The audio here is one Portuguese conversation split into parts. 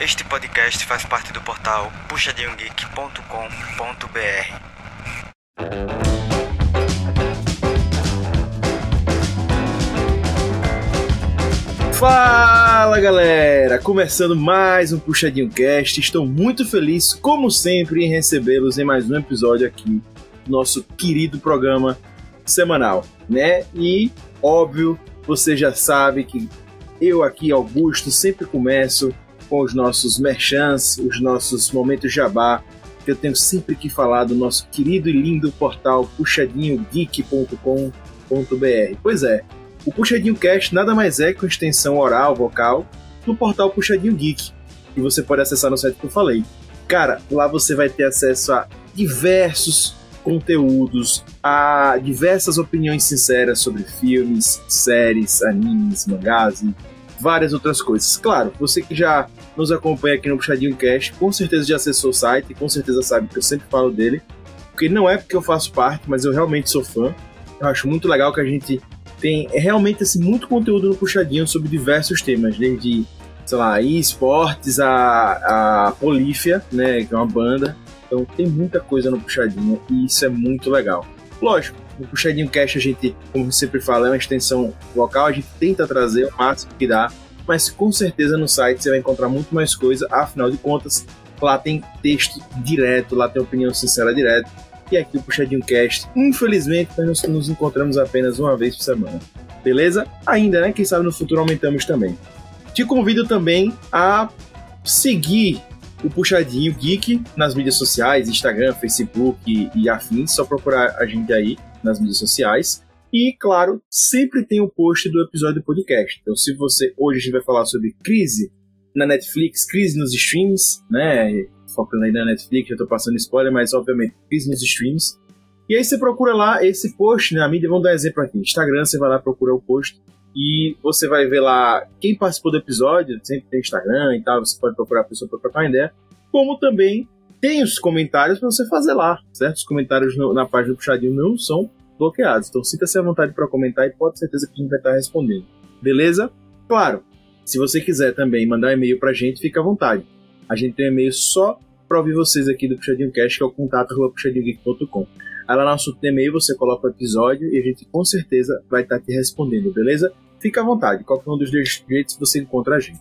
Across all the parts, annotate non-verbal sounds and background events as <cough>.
Este podcast faz parte do portal puxadinhogeek.com.br. Fala galera! Começando mais um Puxadinho Cast. Estou muito feliz, como sempre, em recebê-los em mais um episódio aqui do nosso querido programa semanal, né? E, óbvio, você já sabe que eu aqui, Augusto, sempre começo com os nossos merchants, os nossos momentos jabá, que eu tenho sempre que falar do nosso querido e lindo portal puxadinhogeek.com.br. Pois é, o Puxadinho Cast nada mais é que uma extensão oral, vocal, do portal Puxadinho Geek, que você pode acessar no site que eu falei. Cara, lá você vai ter acesso a diversos conteúdos, a diversas opiniões sinceras sobre filmes, séries, animes, mangás e várias outras coisas. Claro, você que já nos acompanha aqui no Puxadinho Cast, com certeza já acessou o site, com certeza sabe que eu sempre falo dele, porque não é porque eu faço parte, mas eu realmente sou fã. Eu acho muito legal que a gente tem realmente assim, muito conteúdo no Puxadinho sobre diversos temas, desde, sei lá, esportes, a, a Polífia, né, que é uma banda. Então tem muita coisa no Puxadinho e isso é muito legal. Lógico, no Puxadinho Cast a gente, como sempre fala, é uma extensão local, a gente tenta trazer o máximo que dá, mas com certeza no site você vai encontrar muito mais coisa, afinal de contas, lá tem texto direto, lá tem opinião sincera direto, e aqui o Puxadinho Cast, infelizmente, nós nos encontramos apenas uma vez por semana. Beleza? Ainda, né? Quem sabe no futuro aumentamos também. Te convido também a seguir o Puxadinho Geek nas mídias sociais, Instagram, Facebook e, e afins, só procurar a gente aí nas mídias sociais. E, claro, sempre tem o post do episódio do podcast. Então, se você. Hoje a gente vai falar sobre crise na Netflix, crise nos streams, né? Focando aí na Netflix, já tô passando spoiler, mas obviamente crise nos streams. E aí você procura lá esse post, né? A mídia, vamos dar um exemplo aqui. Instagram, você vai lá procurar o post e você vai ver lá quem participou do episódio, sempre tem Instagram e tal, você pode procurar a pessoa para trocar ideia, como também tem os comentários para você fazer lá, certo? Os comentários no, na página do Puxadinho não são bloqueados, então sinta-se à vontade para comentar e pode ter certeza que a gente vai estar respondendo, beleza? Claro, se você quiser também mandar um e-mail para a gente, fica à vontade. A gente tem um e-mail só para ouvir vocês aqui do Puxadinho Cast, que é o contato puxadinhogeek.com. Aí lá no nosso e-mail você coloca o episódio e a gente com certeza vai estar te respondendo, beleza? Fica à vontade, qualquer um dos dois jeitos você encontra a gente.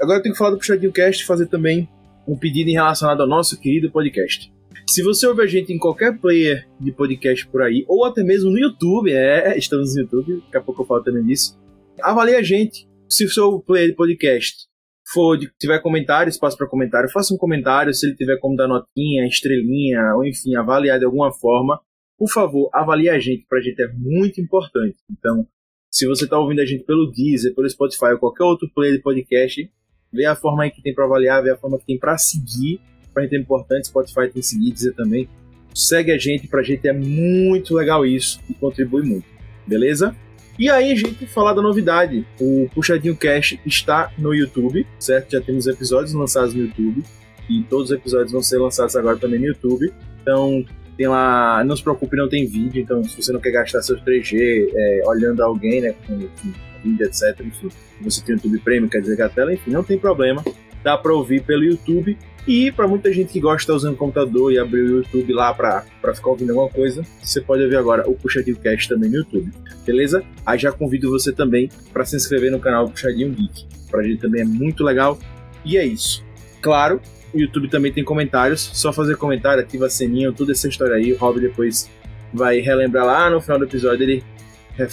Agora eu tenho que falar do Puxadinho Cast e fazer também um pedido relacionado ao nosso querido podcast. Se você ouve a gente em qualquer player de podcast por aí, ou até mesmo no YouTube, é, estamos no YouTube, daqui a pouco eu falo também disso, avalie a gente. Se o seu player de podcast for tiver comentário, espaço para comentário, faça um comentário. Se ele tiver como dar notinha, estrelinha, ou enfim, avaliar de alguma forma, por favor, avalie a gente, para a gente é muito importante. Então, se você está ouvindo a gente pelo Deezer, pelo Spotify ou qualquer outro player de podcast, vê a forma aí que tem para avaliar, vê a forma que tem para seguir. Para gente é importante, Spotify tem que seguir, Deezer também. Segue a gente, para a gente é muito legal isso e contribui muito. Beleza? E aí, gente, falar da novidade. O Puxadinho Cash está no YouTube, certo? Já temos episódios lançados no YouTube. E todos os episódios vão ser lançados agora também no YouTube. Então, tem lá. Não se preocupe, não tem vídeo. Então, se você não quer gastar seus 3G é, olhando alguém, né? Com, com vídeo, etc. Enfim, você tem o YouTube Premium, quer dizer que a tela, enfim, não tem problema. Dá para ouvir pelo YouTube. E para muita gente que gosta de estar usando o computador e abrir o YouTube lá para ficar ouvindo alguma coisa, você pode ouvir agora o Puxadinho Cast também no YouTube, beleza? Aí já convido você também para se inscrever no canal Puxadinho Geek. Pra gente também é muito legal. E é isso. Claro, o YouTube também tem comentários, só fazer comentário, ativa sininho, toda essa história aí. O Rob depois vai relembrar lá no final do episódio, ele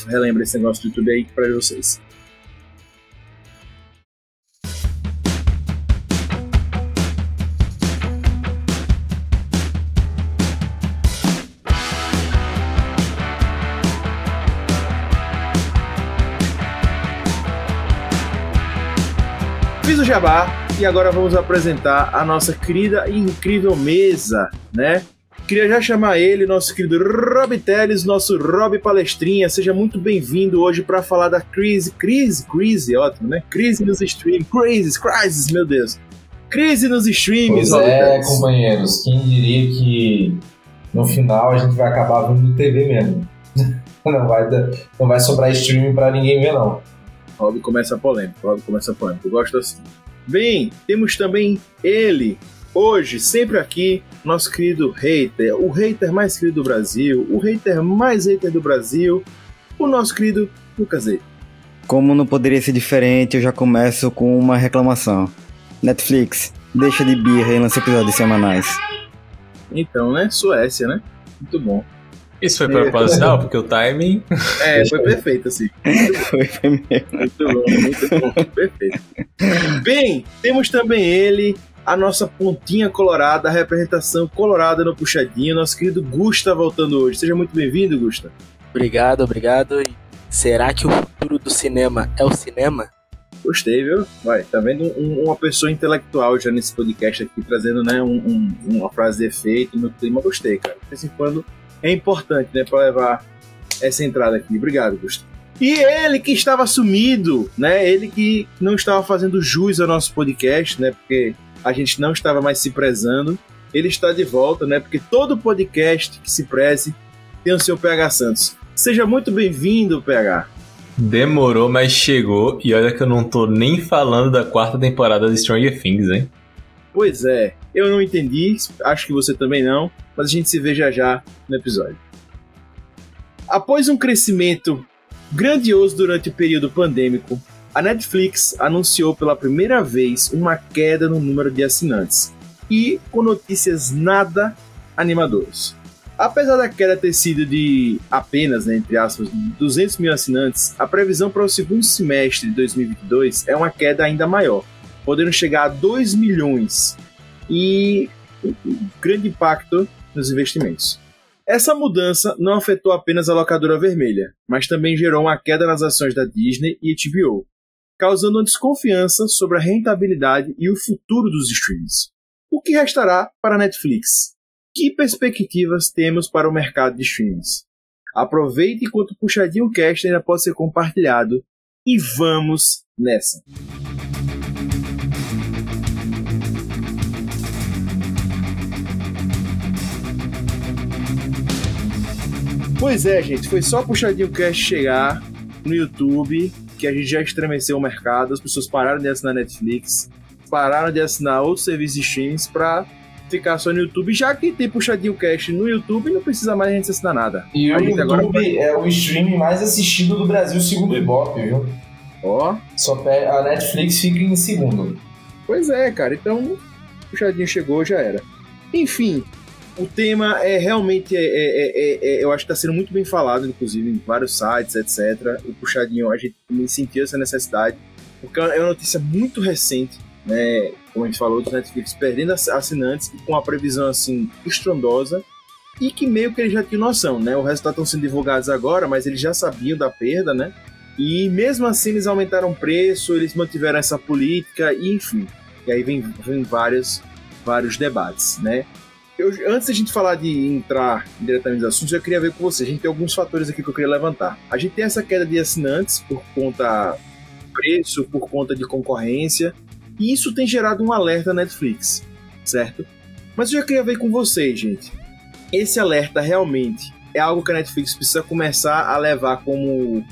relembra esse negócio do YouTube aí para vocês. Jabá e agora vamos apresentar a nossa querida e incrível mesa, né? Queria já chamar ele, nosso querido Rob Teles, nosso Rob Palestrinha. Seja muito bem-vindo hoje para falar da crise, crise, crise, ótimo, né? Crise nos streams, crises, crises, meu Deus. Crise nos streams, pois é, companheiros. Quem diria que no final a gente vai acabar vendo TV mesmo? <laughs> Não vai, não vai sobrar streaming para ninguém ver, não. Rob começa a polêmica, Rob começa a polêmica. Eu gosto assim. Bem, temos também ele, hoje, sempre aqui, nosso querido hater, o hater mais querido do Brasil, o hater mais hater do Brasil, o nosso querido Lucas E. Como não poderia ser diferente, eu já começo com uma reclamação. Netflix, deixa de birra e lança episódios semanais. Então, né? Suécia, né? Muito bom. Isso foi proposital, porque o timing. É, foi perfeito, assim. <laughs> Foi, foi mesmo. Muito bom, muito bom, perfeito. Bem, temos também ele, a nossa pontinha colorada, a representação colorada no puxadinho, nosso querido Gusta voltando hoje. Seja muito bem-vindo, Gusta. Obrigado, obrigado. E será que o futuro do cinema é o cinema? Gostei, viu? Vai, tá vendo um- uma pessoa intelectual já nesse podcast aqui, trazendo né, um- um- uma frase de efeito no clima. Gostei, cara. De vez em quando é importante, né, pra levar essa entrada aqui. Obrigado, Gustavo. E ele que estava sumido, né? Ele que não estava fazendo jus ao nosso podcast, né? Porque a gente não estava mais se prezando. Ele está de volta, né? Porque todo podcast que se preze tem o seu PH Santos. Seja muito bem-vindo, PH. Demorou, mas chegou. E olha que eu não tô nem falando da quarta temporada de Stranger Things, hein? Pois é, eu não entendi, acho que você também não, mas a gente se vê já já no episódio. Após um crescimento grandioso durante o período pandêmico, a Netflix anunciou pela primeira vez uma queda no número de assinantes e com notícias nada animadoras. Apesar da queda ter sido de apenas, né, entre aspas, 200 mil assinantes, a previsão para o segundo semestre de 2022 é uma queda ainda maior, podendo chegar a 2 milhões e um grande impacto nos investimentos. Essa mudança não afetou apenas a locadora vermelha, mas também gerou uma queda nas ações da Disney e HBO, causando uma desconfiança sobre a rentabilidade e o futuro dos streams. O que restará para a Netflix? Que perspectivas temos para o mercado de streams? Aproveite enquanto o Puxadinho Cast ainda pode ser compartilhado e vamos nessa! Pois é, gente, foi só Puxadinho Cast chegar no YouTube que a gente já estremeceu o mercado, as pessoas pararam de assinar Netflix, pararam de assinar outros serviços de streams pra ficar só no YouTube, já que tem Puxadinho Cast no YouTube, não precisa mais a gente assinar nada. E A o YouTube agora- é o streaming mais assistido do Brasil, segundo o Ibope, viu? Ó, Só a Netflix fica em segundo. Pois é, cara. Então, Puxadinho chegou, já era. Enfim, o tema é realmente. É, é- é- é- é- eu acho que está sendo muito bem falado, inclusive, em vários sites, etc. O Puxadinho, a gente também sentiu essa necessidade, porque é uma notícia muito recente, né? Como a gente falou, do Netflix perdendo ass- assinantes e com uma previsão assim estrondosa. E que meio que eles já tinham noção, né? O resultado estão sendo divulgados agora, mas eles já sabiam da perda, né? E mesmo assim eles aumentaram o preço, eles mantiveram essa política, e enfim. E aí vem, vem vários, vários debates, né? Eu, antes da gente falar de entrar diretamente nos assuntos, eu queria ver com você. A gente tem alguns fatores aqui que eu queria levantar. A gente tem essa queda de assinantes por conta do preço, por conta de concorrência, e isso tem gerado um alerta na Netflix, certo? Mas eu já queria ver com vocês, gente. Esse alerta realmente é algo que a Netflix precisa começar a levar como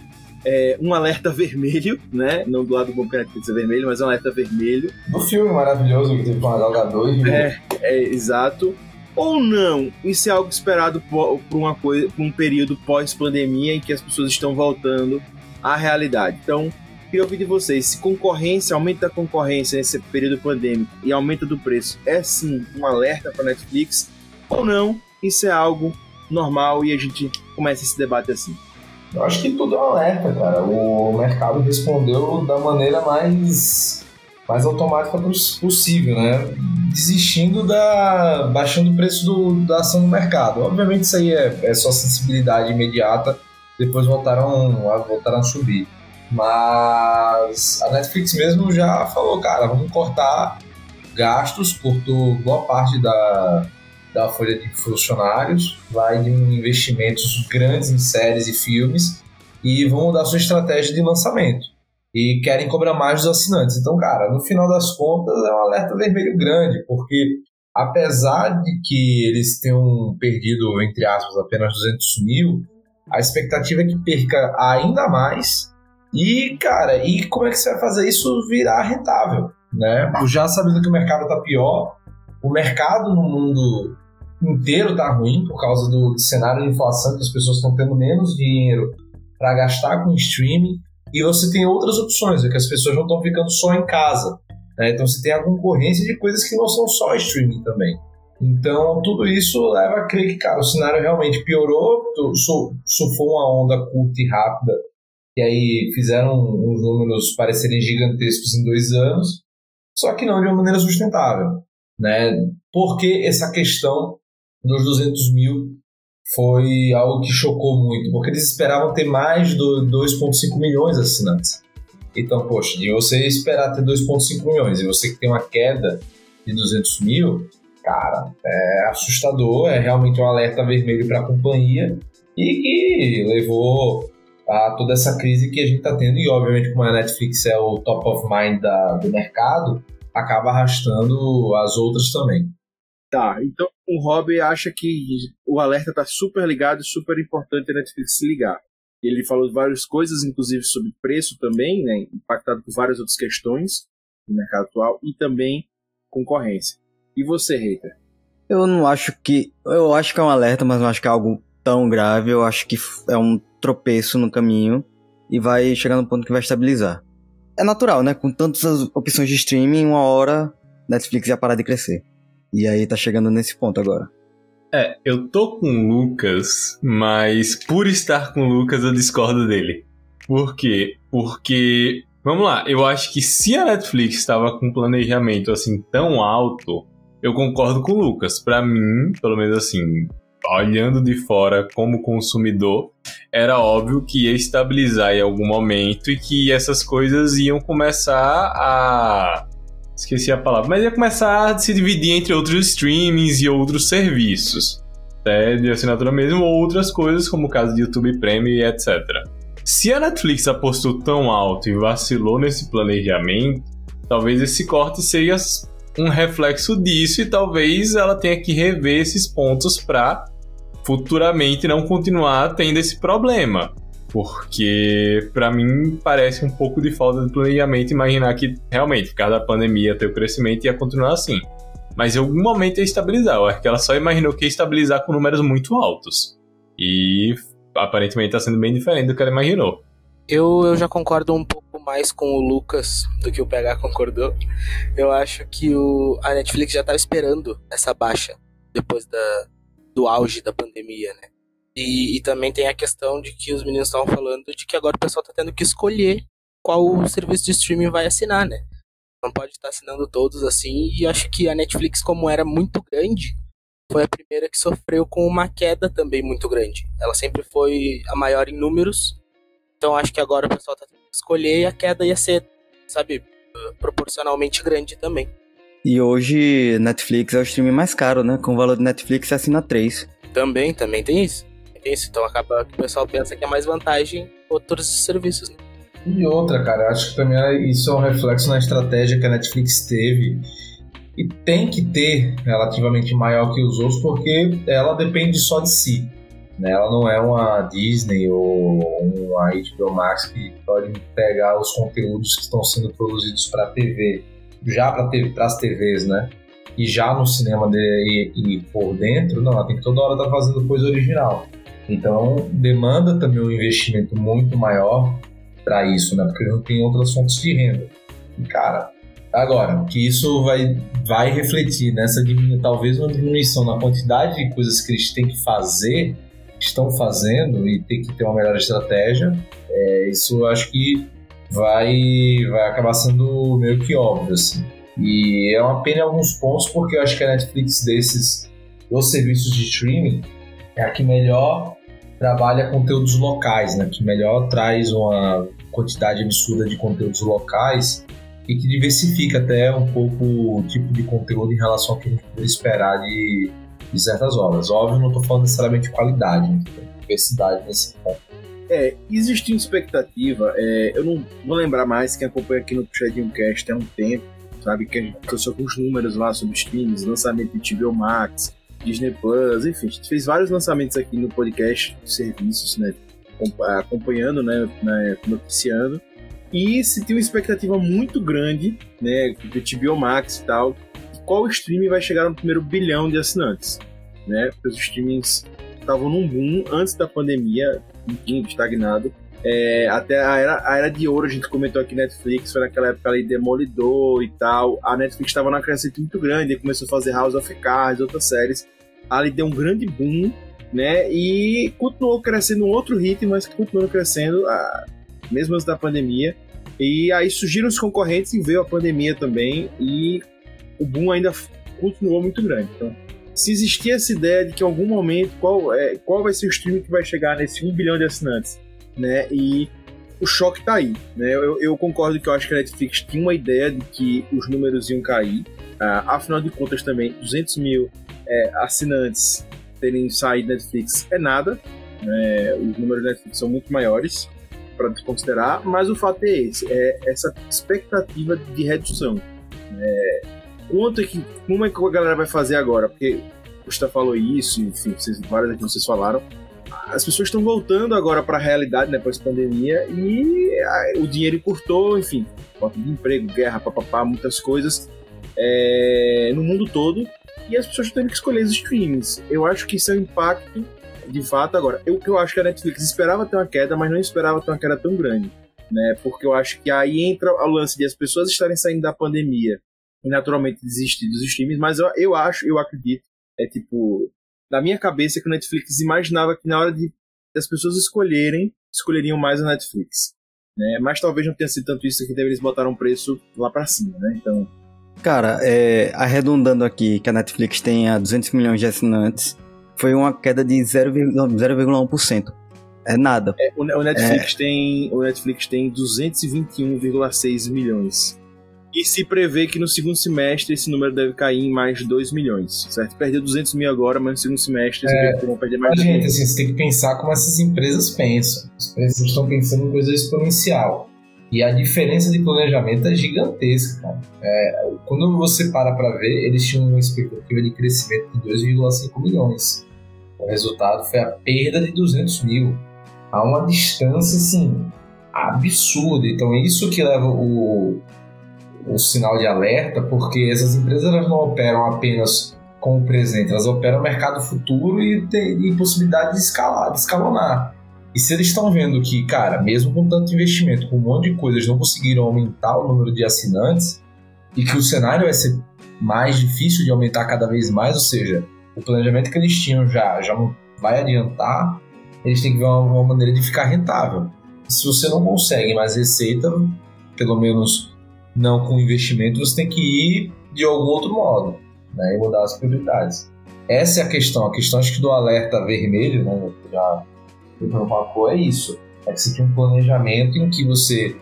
é, um alerta <laughs> vermelho, né? Não do lado bom que a Netflix é vermelho, mas um alerta vermelho. Do filme maravilhoso que teve com a Gal 2 É, é exato. Ou não, isso é algo esperado por, uma coisa, por um período pós-pandemia em que as pessoas estão voltando à realidade. Então, queria ouvir de vocês, se concorrência, aumento da concorrência nesse período pandêmico e aumento do preço é sim um alerta para Netflix ou não, isso é algo normal e a gente começa esse debate assim. Eu acho que tudo é um alerta, cara. O mercado respondeu da maneira mais, mais automática poss- possível, né? Desistindo da. baixando o preço do- da ação no mercado. Obviamente isso aí é, é só sensibilidade imediata, depois voltaram a, voltaram a subir. Mas a Netflix mesmo já falou, cara, vamos cortar gastos, cortou boa parte da, da folha de funcionários, vai de investimentos grandes em séries e filmes e vão mudar sua estratégia de lançamento. E querem cobrar mais dos assinantes. Então, cara, no final das contas é um alerta vermelho grande, porque apesar de que eles tenham perdido, entre aspas, apenas 200 mil, a expectativa é que perca ainda mais. E, cara, e como é que você vai fazer isso virar rentável? né? Já sabendo que o mercado tá pior, o mercado no mundo inteiro tá ruim por causa do cenário de inflação, que as pessoas estão tendo menos dinheiro para gastar com streaming, e você tem outras opções, é que as pessoas não estão ficando só em casa. Né? Então você tem a concorrência de coisas que não são só streaming também. Então tudo isso leva a crer que, cara, o cenário realmente piorou, surfou uma onda curta e rápida, e aí fizeram os números parecerem gigantescos em dois anos, só que não de uma maneira sustentável. Né? Porque essa questão dos 200 mil foi algo que chocou muito, porque eles esperavam ter mais de 2,5 milhões de assinantes. Então, poxa, de você esperar ter 2,5 milhões e você que tem uma queda de 200 mil, cara, é assustador, é realmente um alerta vermelho para a companhia e que levou a toda essa crise que a gente está tendo. E, obviamente, como a Netflix é o top of mind da, do mercado, acaba arrastando as outras também. Tá, então o Rob acha que o alerta tá super ligado e super importante a Netflix se ligar. Ele falou várias coisas, inclusive sobre preço também, né, impactado por várias outras questões no mercado atual e também concorrência. E você, Reiter? Eu não acho que. Eu acho que é um alerta, mas não acho que é algo tão grave. Eu acho que é um tropeço no caminho e vai chegar no ponto que vai estabilizar. É natural, né? Com tantas opções de streaming, uma hora Netflix ia parar de crescer. E aí tá chegando nesse ponto agora. É, eu tô com o Lucas, mas por estar com o Lucas eu discordo dele. Por quê? Porque, vamos lá, eu acho que se a Netflix estava com um planejamento assim tão alto, eu concordo com o Lucas. Para mim, pelo menos assim, olhando de fora como consumidor, era óbvio que ia estabilizar em algum momento e que essas coisas iam começar a esqueci a palavra, mas ia começar a se dividir entre outros streamings e outros serviços, né, de assinatura mesmo, ou outras coisas, como o caso de YouTube Premium e etc. Se a Netflix apostou tão alto e vacilou nesse planejamento, talvez esse corte seja um reflexo disso e talvez ela tenha que rever esses pontos para futuramente não continuar tendo esse problema. Porque, para mim, parece um pouco de falta de planejamento imaginar que, realmente, por causa da pandemia, ter o crescimento ia continuar assim. Mas em algum momento ia estabilizar. Eu acho que ela só imaginou que ia estabilizar com números muito altos. E aparentemente está sendo bem diferente do que ela imaginou. Eu, eu já concordo um pouco mais com o Lucas do que o PH concordou. Eu acho que o, a Netflix já estava esperando essa baixa depois da, do auge da pandemia, né? E, e, também tem a questão de que os meninos estavam falando de que agora o pessoal está tendo que escolher qual serviço de streaming vai assinar, né? Não pode estar assinando todos assim. E acho que a Netflix, como era muito grande, foi a primeira que sofreu com uma queda também muito grande. Ela sempre foi a maior em números. Então acho que agora o pessoal está tendo que escolher e a queda ia ser, sabe, proporcionalmente grande também. E hoje Netflix é o streaming mais caro, né? Com o valor de Netflix você assina 3. Também, também tem isso então acaba que o pessoal pensa que é mais vantagem outros serviços. Né? E outra, cara, acho que também é, isso é um reflexo na estratégia que a Netflix teve e tem que ter relativamente maior que os outros porque ela depende só de si. Né? Ela não é uma Disney ou uma HBO Max que pode pegar os conteúdos que estão sendo produzidos para TV, já para as TVs, né? E já no cinema de, e, e, por dentro, não, ela tem que toda hora estar tá fazendo coisa original. Então, demanda também um investimento muito maior para isso, né? Porque não tem outras fontes de renda. E, cara, agora, que isso vai, vai refletir nessa talvez uma diminuição na quantidade de coisas que eles têm que fazer, estão fazendo e tem que ter uma melhor estratégia, é, isso eu acho que vai, vai acabar sendo meio que óbvio, assim. E é uma pena em alguns pontos, porque eu acho que a Netflix desses, dos serviços de streaming, é a que melhor trabalha conteúdos locais, né? Que melhor traz uma quantidade absurda de conteúdos locais e que diversifica até um pouco o tipo de conteúdo em relação ao que a gente poderia esperar de, de certas obras. Óbvio, não estou falando necessariamente de qualidade, né? diversidade nesse ponto. É, existindo expectativa, é, eu não vou lembrar mais, quem acompanha aqui no Puxadinho Cast há um tempo, sabe, que a gente trouxe alguns números lá sobre streams, lançamento de HBO Max, Disney Plus, enfim, a gente fez vários lançamentos aqui no podcast serviços, né? Acompanhando, né? né noticiando. E se tem uma expectativa muito grande, né, do HBO Max e tal, qual streaming vai chegar no primeiro bilhão de assinantes, né? Porque os streamings estavam num boom antes da pandemia, enfim, estagnado. É, até a era, a era de ouro, a gente comentou aqui Netflix, foi naquela época ali Demolidor e tal. A Netflix estava numa crescente muito grande, começou a fazer House of Cards, outras séries. Ali deu um grande boom, né? E continuou crescendo um outro ritmo, mas continuou crescendo, a, mesmo antes da pandemia. E aí surgiram os concorrentes e veio a pandemia também, e o boom ainda continuou muito grande. Então, se existia essa ideia de que em algum momento, qual, é, qual vai ser o streaming que vai chegar nesse 1 bilhão de assinantes? Né? E o choque tá aí, né? Eu, eu, concordo que eu acho que a Netflix tinha uma ideia de que os números iam cair. Uh, afinal de contas, também, 200 mil é, assinantes terem saído da Netflix é nada. Né? Os números da Netflix são muito maiores para considerar, mas o fato é esse, é essa expectativa de redução. É, quanto é que, como é que a galera vai fazer agora? Porque o Gustavo falou isso, enfim, vocês, várias aqui vocês falaram, as pessoas estão voltando agora para a realidade, né, pós-pandemia, e o dinheiro encurtou, enfim, falta de emprego, guerra, papapá, muitas coisas é, no mundo todo, e as pessoas estão tendo que escolher os streams. Eu acho que isso é um impacto, de fato, agora. Eu que eu acho que a Netflix esperava ter uma queda, mas não esperava ter uma queda tão grande, né, porque eu acho que aí entra o lance de as pessoas estarem saindo da pandemia e naturalmente desistir dos streams, mas eu, eu acho, eu acredito, é tipo, da minha cabeça que o Netflix imaginava que na hora de as pessoas escolherem, escolheriam mais a Netflix. Né? Mas talvez não tenha sido tanto isso que eles botaram o preço lá para cima, né? Então. Cara, é, arredondando aqui que a Netflix tenha 200 milhões de assinantes, foi uma queda de 0,1%. É nada. É, o, Netflix é... tem o Netflix tem 221,6 milhões. E se prevê que no segundo semestre esse número deve cair em mais de 2 milhões, certo? Perdeu 200 mil agora, mas no segundo semestre é, vão perder mais de Gente, assim, você tem que pensar como essas empresas pensam. As empresas estão pensando em coisa exponencial. E a diferença de planejamento é gigantesca, cara. É, quando você para para ver, eles tinham uma expectativa de crescimento de 2,5 milhões. O resultado foi a perda de 200 mil. Há uma distância, assim, absurda. Então, é isso que leva o, o sinal de alerta, porque essas empresas elas não operam apenas com o presente, elas operam o mercado futuro e tem possibilidade de escalar, de escalonar. E se eles estão vendo que, cara, mesmo com tanto investimento, com um monte de coisas, não conseguiram aumentar o número de assinantes e que o cenário vai ser mais difícil de aumentar cada vez mais, ou seja, o planejamento que eles tinham já, já vai adiantar, eles têm que ver uma, uma maneira de ficar rentável. Se você não consegue mais receita, pelo menos não com investimento, você tem que ir de algum outro modo né, e mudar as prioridades. Essa é a questão. A questão acho que do alerta vermelho, né, já colocou, é isso. É que você tinha um planejamento em que você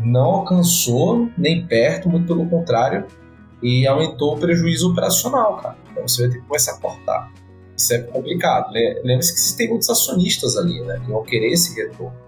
não alcançou nem perto, muito pelo contrário, e aumentou o prejuízo operacional, cara. Então você vai ter que começar a cortar. Isso é complicado. Lembre-se que você tem muitos acionistas ali, né, que vão querer esse retorno.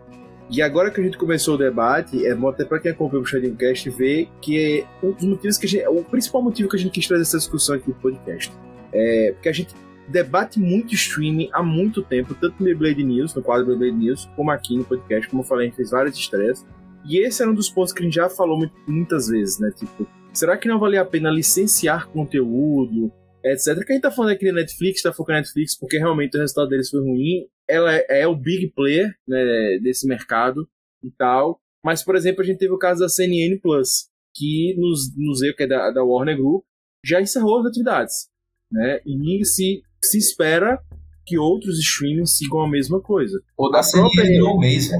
E agora que a gente começou o debate, é bom até para quem acompanha o Shading Cast ver que é um dos motivos que a gente, o principal motivo que a gente quis trazer essa discussão aqui no podcast é porque a gente debate muito streaming há muito tempo, tanto no Blade News, no quadro Blade News, como aqui no podcast, como eu falei, a gente fez várias estreias. E esse era um dos pontos que a gente já falou muitas vezes, né? Tipo, será que não valia a pena licenciar conteúdo, etc. Que a gente tá falando aqui da Netflix, tá focando na Netflix porque realmente o resultado deles foi ruim. Ela é, é o big player né, desse mercado e tal. Mas, por exemplo, a gente teve o caso da CNN Plus, que nos, nos que é da, da Warner Group, já encerrou as atividades. Né? E se, se espera que outros streamings sigam a mesma coisa. O da CNN própria... durou um mês, né?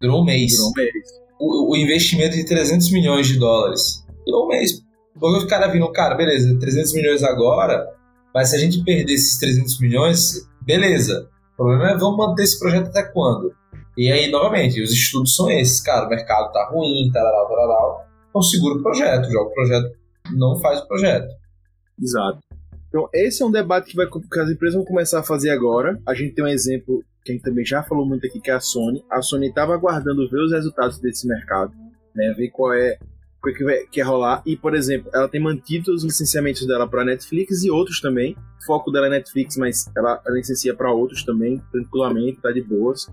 Durou um mês. Durou um mês. O, o investimento de 300 milhões de dólares. Durou um mês. Porque os caras viram, cara, beleza, 300 milhões agora, mas se a gente perder esses 300 milhões, beleza. O problema é vamos manter esse projeto até quando? E aí, novamente, os estudos são esses, cara, o mercado tá ruim, tal, tal. Então segura o projeto, joga o projeto, não faz o projeto. Exato. Então, esse é um debate que, vai, que as empresas vão começar a fazer agora. A gente tem um exemplo que a gente também já falou muito aqui, que é a Sony. A Sony estava aguardando ver os resultados desse mercado, né, ver qual é que vai, que rolar. E, por exemplo, ela tem mantido os licenciamentos dela para Netflix e outros também. O foco dela é Netflix, mas ela, licencia para outros também, tranquilamente, tá de boas.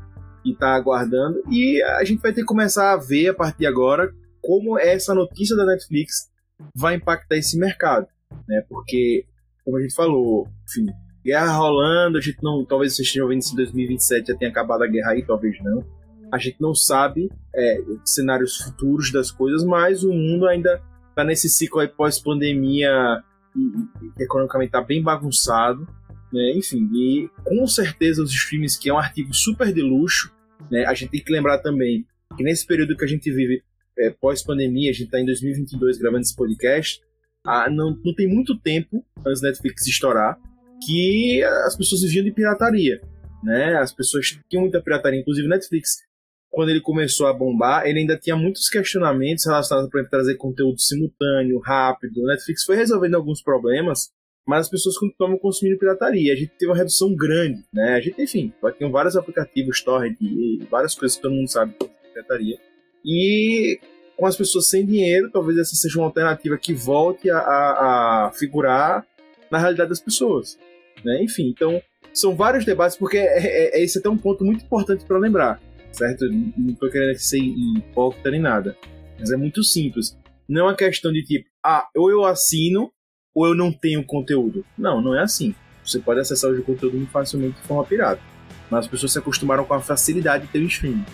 que está aguardando. E a gente vai ter que começar a ver a partir de agora como essa notícia da Netflix vai impactar esse mercado, né? Porque, como a gente falou, enfim, guerra rolando, a gente não, talvez vocês estejam vendo se em 2027 já tenha acabado a guerra aí, talvez não. A gente não sabe é, cenários futuros das coisas, mas o mundo ainda está nesse ciclo pós-pandemia e, economicamente está bem bagunçado. Né? Enfim, e com certeza os streams, que é um artigo super de luxo, né? a gente tem que lembrar também que nesse período que a gente vive é, pós-pandemia, a gente está em 2022 gravando esse podcast, ah, não, não tem muito tempo antes da Netflix estourar que as pessoas viviam de pirataria. Né? As pessoas tinham muita pirataria, inclusive Netflix quando ele começou a bombar, ele ainda tinha muitos questionamentos relacionados a trazer conteúdo simultâneo, rápido. O Netflix foi resolvendo alguns problemas, mas as pessoas continuavam consumindo pirataria. A gente teve uma redução grande, né? A gente, enfim, tem vários aplicativos, torrent e várias coisas que todo mundo sabe que é pirataria. E com as pessoas sem dinheiro, talvez essa seja uma alternativa que volte a, a, a figurar na realidade das pessoas. Né? Enfim, então são vários debates, porque é, é, é esse é até um ponto muito importante para lembrar certo? Não tô querendo ser hipócrita nem nada. Mas é muito simples. Não é uma questão de tipo, ah, ou eu assino ou eu não tenho conteúdo. Não, não é assim. Você pode acessar o conteúdo muito facilmente de forma pirata. Mas as pessoas se acostumaram com a facilidade de ter um streaming.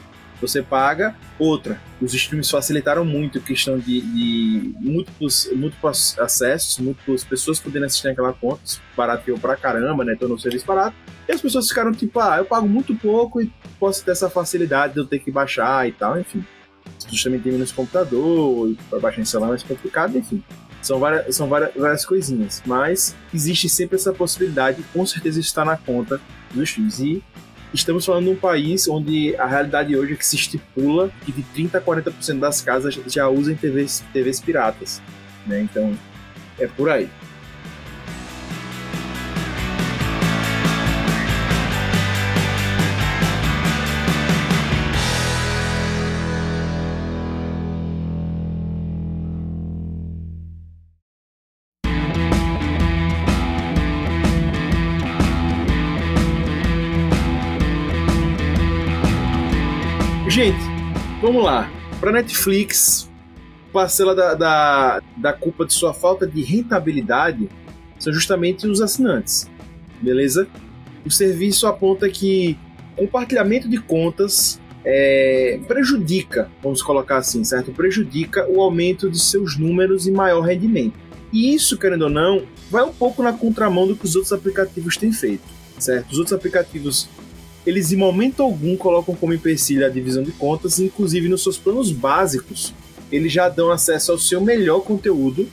Você paga, outra. Os streams facilitaram muito a questão de, de múltiplos, múltiplos acessos, múltiplas pessoas podendo assistir naquela conta. Barateou pra caramba, né? Tornou o serviço barato. E as pessoas ficaram tipo, ah, eu pago muito pouco e posso ter essa facilidade de eu ter que baixar e tal, enfim. Justamente tem menos computador, para baixar em celular é mais complicado, enfim. São várias, são várias, várias coisinhas. Mas existe sempre essa possibilidade, com certeza está na conta dos filmes. E estamos falando de um país onde a realidade hoje é que se estipula que de 30% a 40% das casas já usam TVs, TVs piratas. Né? Então, é por aí. Lá. Para Netflix, parcela da, da, da culpa de sua falta de rentabilidade são justamente os assinantes. Beleza? O serviço aponta que compartilhamento de contas é, prejudica, vamos colocar assim, certo? Prejudica o aumento de seus números e maior rendimento. E isso, querendo ou não, vai um pouco na contramão do que os outros aplicativos têm feito, certo? Os outros aplicativos eles em momento algum colocam como empecilho a divisão de contas, inclusive nos seus planos básicos, eles já dão acesso ao seu melhor conteúdo,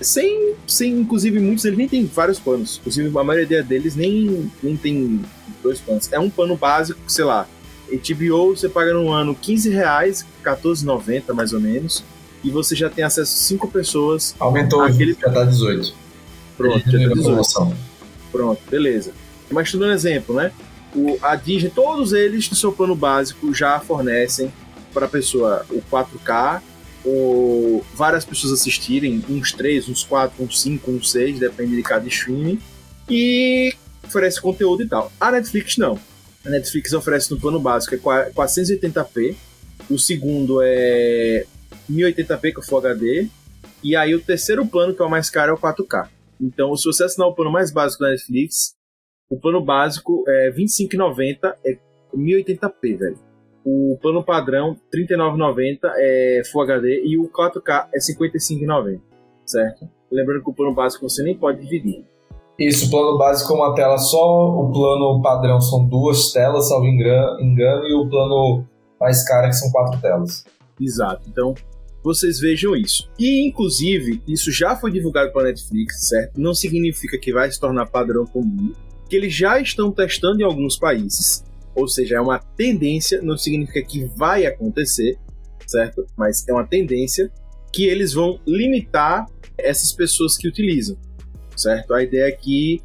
sem, sem inclusive muitos deles nem tem vários planos, inclusive a maioria deles nem, nem tem dois planos. É um plano básico, sei lá, HBO você paga no ano 15 reais, 14,90 mais ou menos, e você já tem acesso a 5 pessoas. Aumentou, aquele... já tá 18. Pronto, já tá 18. Pronto, beleza. Mas tudo um exemplo, né? O, a Disney, todos eles no seu plano básico já fornecem para a pessoa o 4K, ou várias pessoas assistirem, uns 3, uns 4, uns 5, uns 6, depende de cada streaming, e oferece conteúdo e tal. A Netflix não. A Netflix oferece no plano básico é 480p, o segundo é 1080p com Full HD, e aí o terceiro plano, que é o mais caro, é o 4K. Então, se você assinar o plano mais básico da Netflix, o plano básico é R$25,90, é 1080p, velho. O plano padrão, R$39,90 é Full HD e o 4K é R$55,90, certo? Lembrando que o plano básico você nem pode dividir. Isso, o plano básico é uma tela só, o plano padrão são duas telas, salvo engano, e o plano mais caro é que são quatro telas. Exato, então vocês vejam isso. E, inclusive, isso já foi divulgado pela Netflix, certo? Não significa que vai se tornar padrão comum, que eles já estão testando em alguns países, ou seja, é uma tendência, não significa que vai acontecer, certo? Mas é uma tendência que eles vão limitar essas pessoas que utilizam, certo? A ideia é que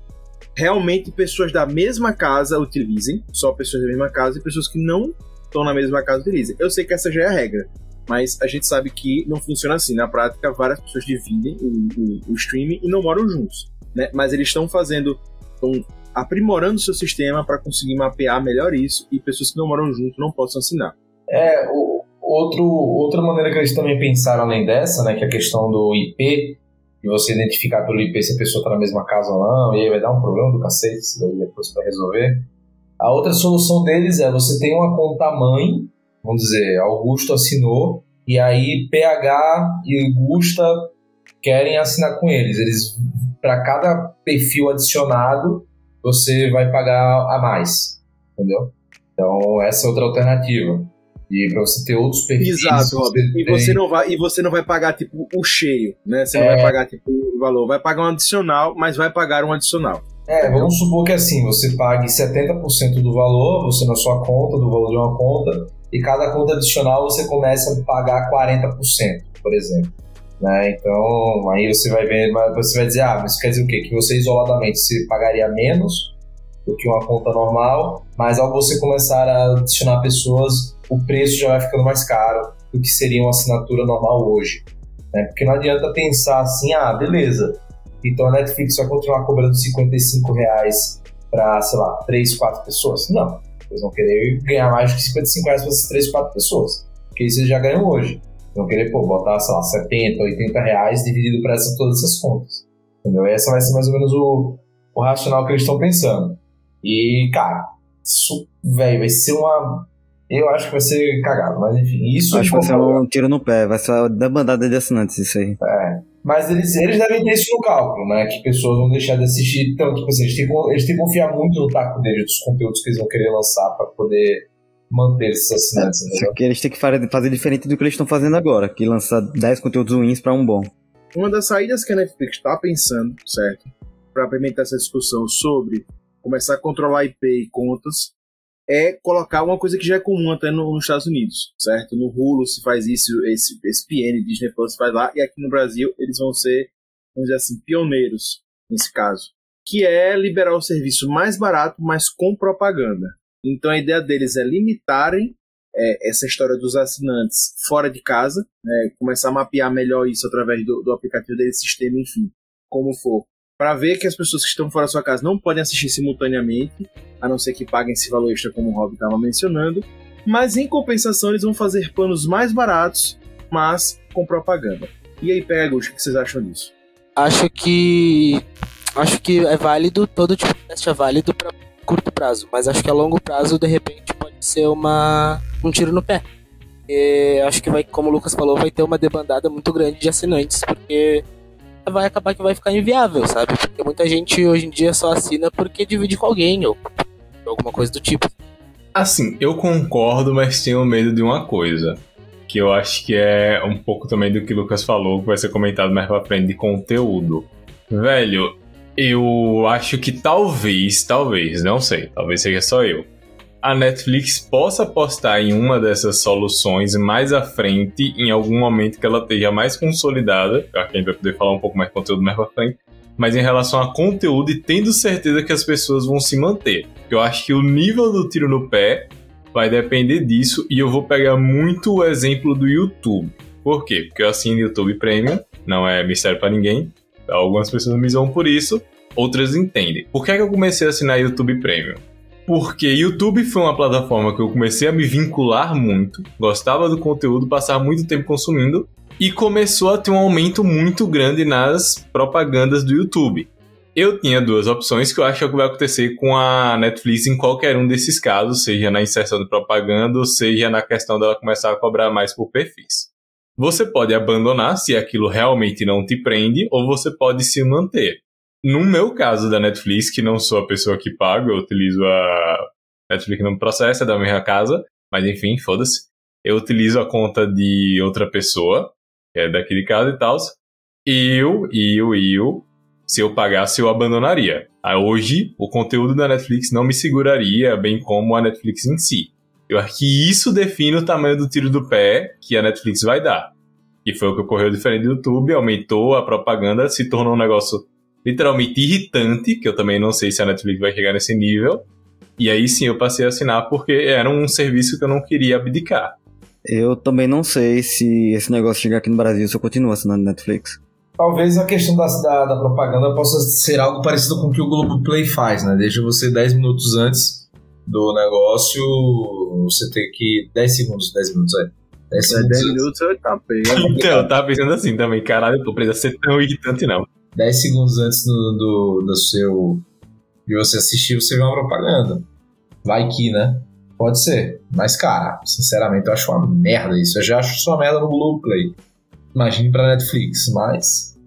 realmente pessoas da mesma casa utilizem, só pessoas da mesma casa e pessoas que não estão na mesma casa utilizem. Eu sei que essa já é a regra, mas a gente sabe que não funciona assim. Na prática, várias pessoas dividem o, o, o streaming e não moram juntos, né? Mas eles estão fazendo, estão aprimorando seu sistema para conseguir mapear melhor isso e pessoas que não moram junto não possam assinar. É, o, outro, outra maneira que eles também pensaram além dessa, né, que é a questão do IP, e você identificar pelo IP se a pessoa está na mesma casa ou não, e aí vai dar um problema do cacete, isso daí depois para resolver. A outra solução deles é você tem uma conta mãe, vamos dizer, Augusto assinou, e aí PH e Gusta querem assinar com eles. Eles, para cada perfil adicionado, você vai pagar a mais, entendeu? Então essa é outra alternativa. E para você ter outros perfis. Exato. E você, não vai, e você não vai pagar tipo o cheio, né? Você é... não vai pagar tipo o valor, vai pagar um adicional, mas vai pagar um adicional. É, vamos supor que assim, você pague 70% do valor, você na sua conta, do valor de uma conta, e cada conta adicional você começa a pagar 40%, por exemplo. Né? Então, aí você vai ver, você vai dizer, ah, mas quer dizer o quê? Que você isoladamente se pagaria menos do que uma conta normal, mas ao você começar a adicionar pessoas, o preço já vai ficando mais caro do que seria uma assinatura normal hoje. Né? Porque não adianta pensar assim, ah, beleza, então a Netflix vai continuar cobrando 55 reais para, sei lá, 3, 4 pessoas? Não. Eles vão querer ganhar mais de 55 reais para essas 3, 4 pessoas. Porque isso eles já ganham hoje. Vão querer, pô, botar, sei lá, 70, 80 reais dividido por essa, todas essas contas. Entendeu? Essa vai ser mais ou menos o, o racional que eles estão pensando. E, cara, isso, velho, vai ser uma. Eu acho que vai ser cagado, mas enfim, isso. Acho que vai ser um tiro no pé, vai ser da bandada de assinantes isso aí. É. Mas eles, eles devem ter isso no cálculo, né? Que pessoas vão deixar de assistir tanto. Tipo assim, eles, têm, eles têm que confiar muito no taco deles, dos conteúdos que eles vão querer lançar para poder manter esses assinantes. É, que eles têm que fazer diferente do que eles estão fazendo agora, que lançar 10 conteúdos ruins para um bom. Uma das saídas que a Netflix está pensando, certo? Para implementar essa discussão sobre começar a controlar IP e contas, é colocar uma coisa que já é comum até no, nos Estados Unidos, certo? No Hulu se faz isso, esse ESPN, Disney Plus faz lá, e aqui no Brasil eles vão ser, vamos dizer assim, pioneiros nesse caso, que é liberar o serviço mais barato, mas com propaganda. Então a ideia deles é limitarem é, essa história dos assinantes fora de casa, né, começar a mapear melhor isso através do, do aplicativo deles, sistema, enfim, como for para ver que as pessoas que estão fora da sua casa não podem assistir simultaneamente, a não ser que paguem esse valor extra, como o Rob estava mencionando. Mas em compensação, eles vão fazer planos mais baratos, mas com propaganda. E aí, pega, o que vocês acham disso? Acho que. Acho que é válido, todo tipo de teste é válido para curto prazo, mas acho que a longo prazo, de repente, pode ser uma um tiro no pé. E acho que vai, como o Lucas falou, vai ter uma debandada muito grande de assinantes, porque vai acabar que vai ficar inviável, sabe? Porque muita gente hoje em dia só assina porque divide com alguém ou alguma coisa do tipo. Assim, eu concordo, mas tenho medo de uma coisa. Que eu acho que é um pouco também do que o Lucas falou, que vai ser comentado mais pra frente de conteúdo. Velho, eu acho que talvez, talvez, não sei, talvez seja só eu a Netflix possa apostar em uma dessas soluções mais à frente, em algum momento que ela esteja mais consolidada, a gente vai poder falar um pouco mais de conteúdo mais pra frente, mas em relação a conteúdo e tendo certeza que as pessoas vão se manter. Eu acho que o nível do tiro no pé vai depender disso e eu vou pegar muito o exemplo do YouTube. Por quê? Porque eu assino YouTube Premium, não é mistério para ninguém. Algumas pessoas me zoam por isso, outras entendem. Por que, é que eu comecei a assinar YouTube Premium? Porque YouTube foi uma plataforma que eu comecei a me vincular muito, gostava do conteúdo, passava muito tempo consumindo e começou a ter um aumento muito grande nas propagandas do YouTube. Eu tinha duas opções que eu acho que vai acontecer com a Netflix em qualquer um desses casos, seja na inserção de propaganda, ou seja na questão dela começar a cobrar mais por perfis. Você pode abandonar se aquilo realmente não te prende, ou você pode se manter. No meu caso da Netflix, que não sou a pessoa que paga, eu utilizo a Netflix no processo, é da minha casa, mas enfim, foda-se. Eu utilizo a conta de outra pessoa, que é daqui de casa e tal. Eu, eu, eu, se eu pagasse, eu abandonaria. Aí, hoje, o conteúdo da Netflix não me seguraria, bem como a Netflix em si. Eu acho que isso define o tamanho do tiro do pé que a Netflix vai dar. E foi o que ocorreu diferente do YouTube, aumentou a propaganda, se tornou um negócio literalmente irritante, que eu também não sei se a Netflix vai chegar nesse nível. E aí sim eu passei a assinar porque era um serviço que eu não queria abdicar. Eu também não sei se esse negócio chegar aqui no Brasil se eu continuo assinando Netflix. Talvez a questão da, da, da, propaganda possa ser algo parecido com o que o Globoplay faz, né? Deixa você 10 minutos antes do negócio, você ter que. 10 segundos, 10 minutos, é. 10 segundos. 10 minutos eu tapei. <laughs> Então, eu tava pensando assim também, caralho, pô, precisa ser tão irritante não. 10 segundos antes do, do, do seu. de você assistir, você vê uma propaganda. Vai que, né? Pode ser. Mas, cara, sinceramente, eu acho uma merda isso. Eu já acho uma merda no Globoplay. Imagine pra Netflix, mas.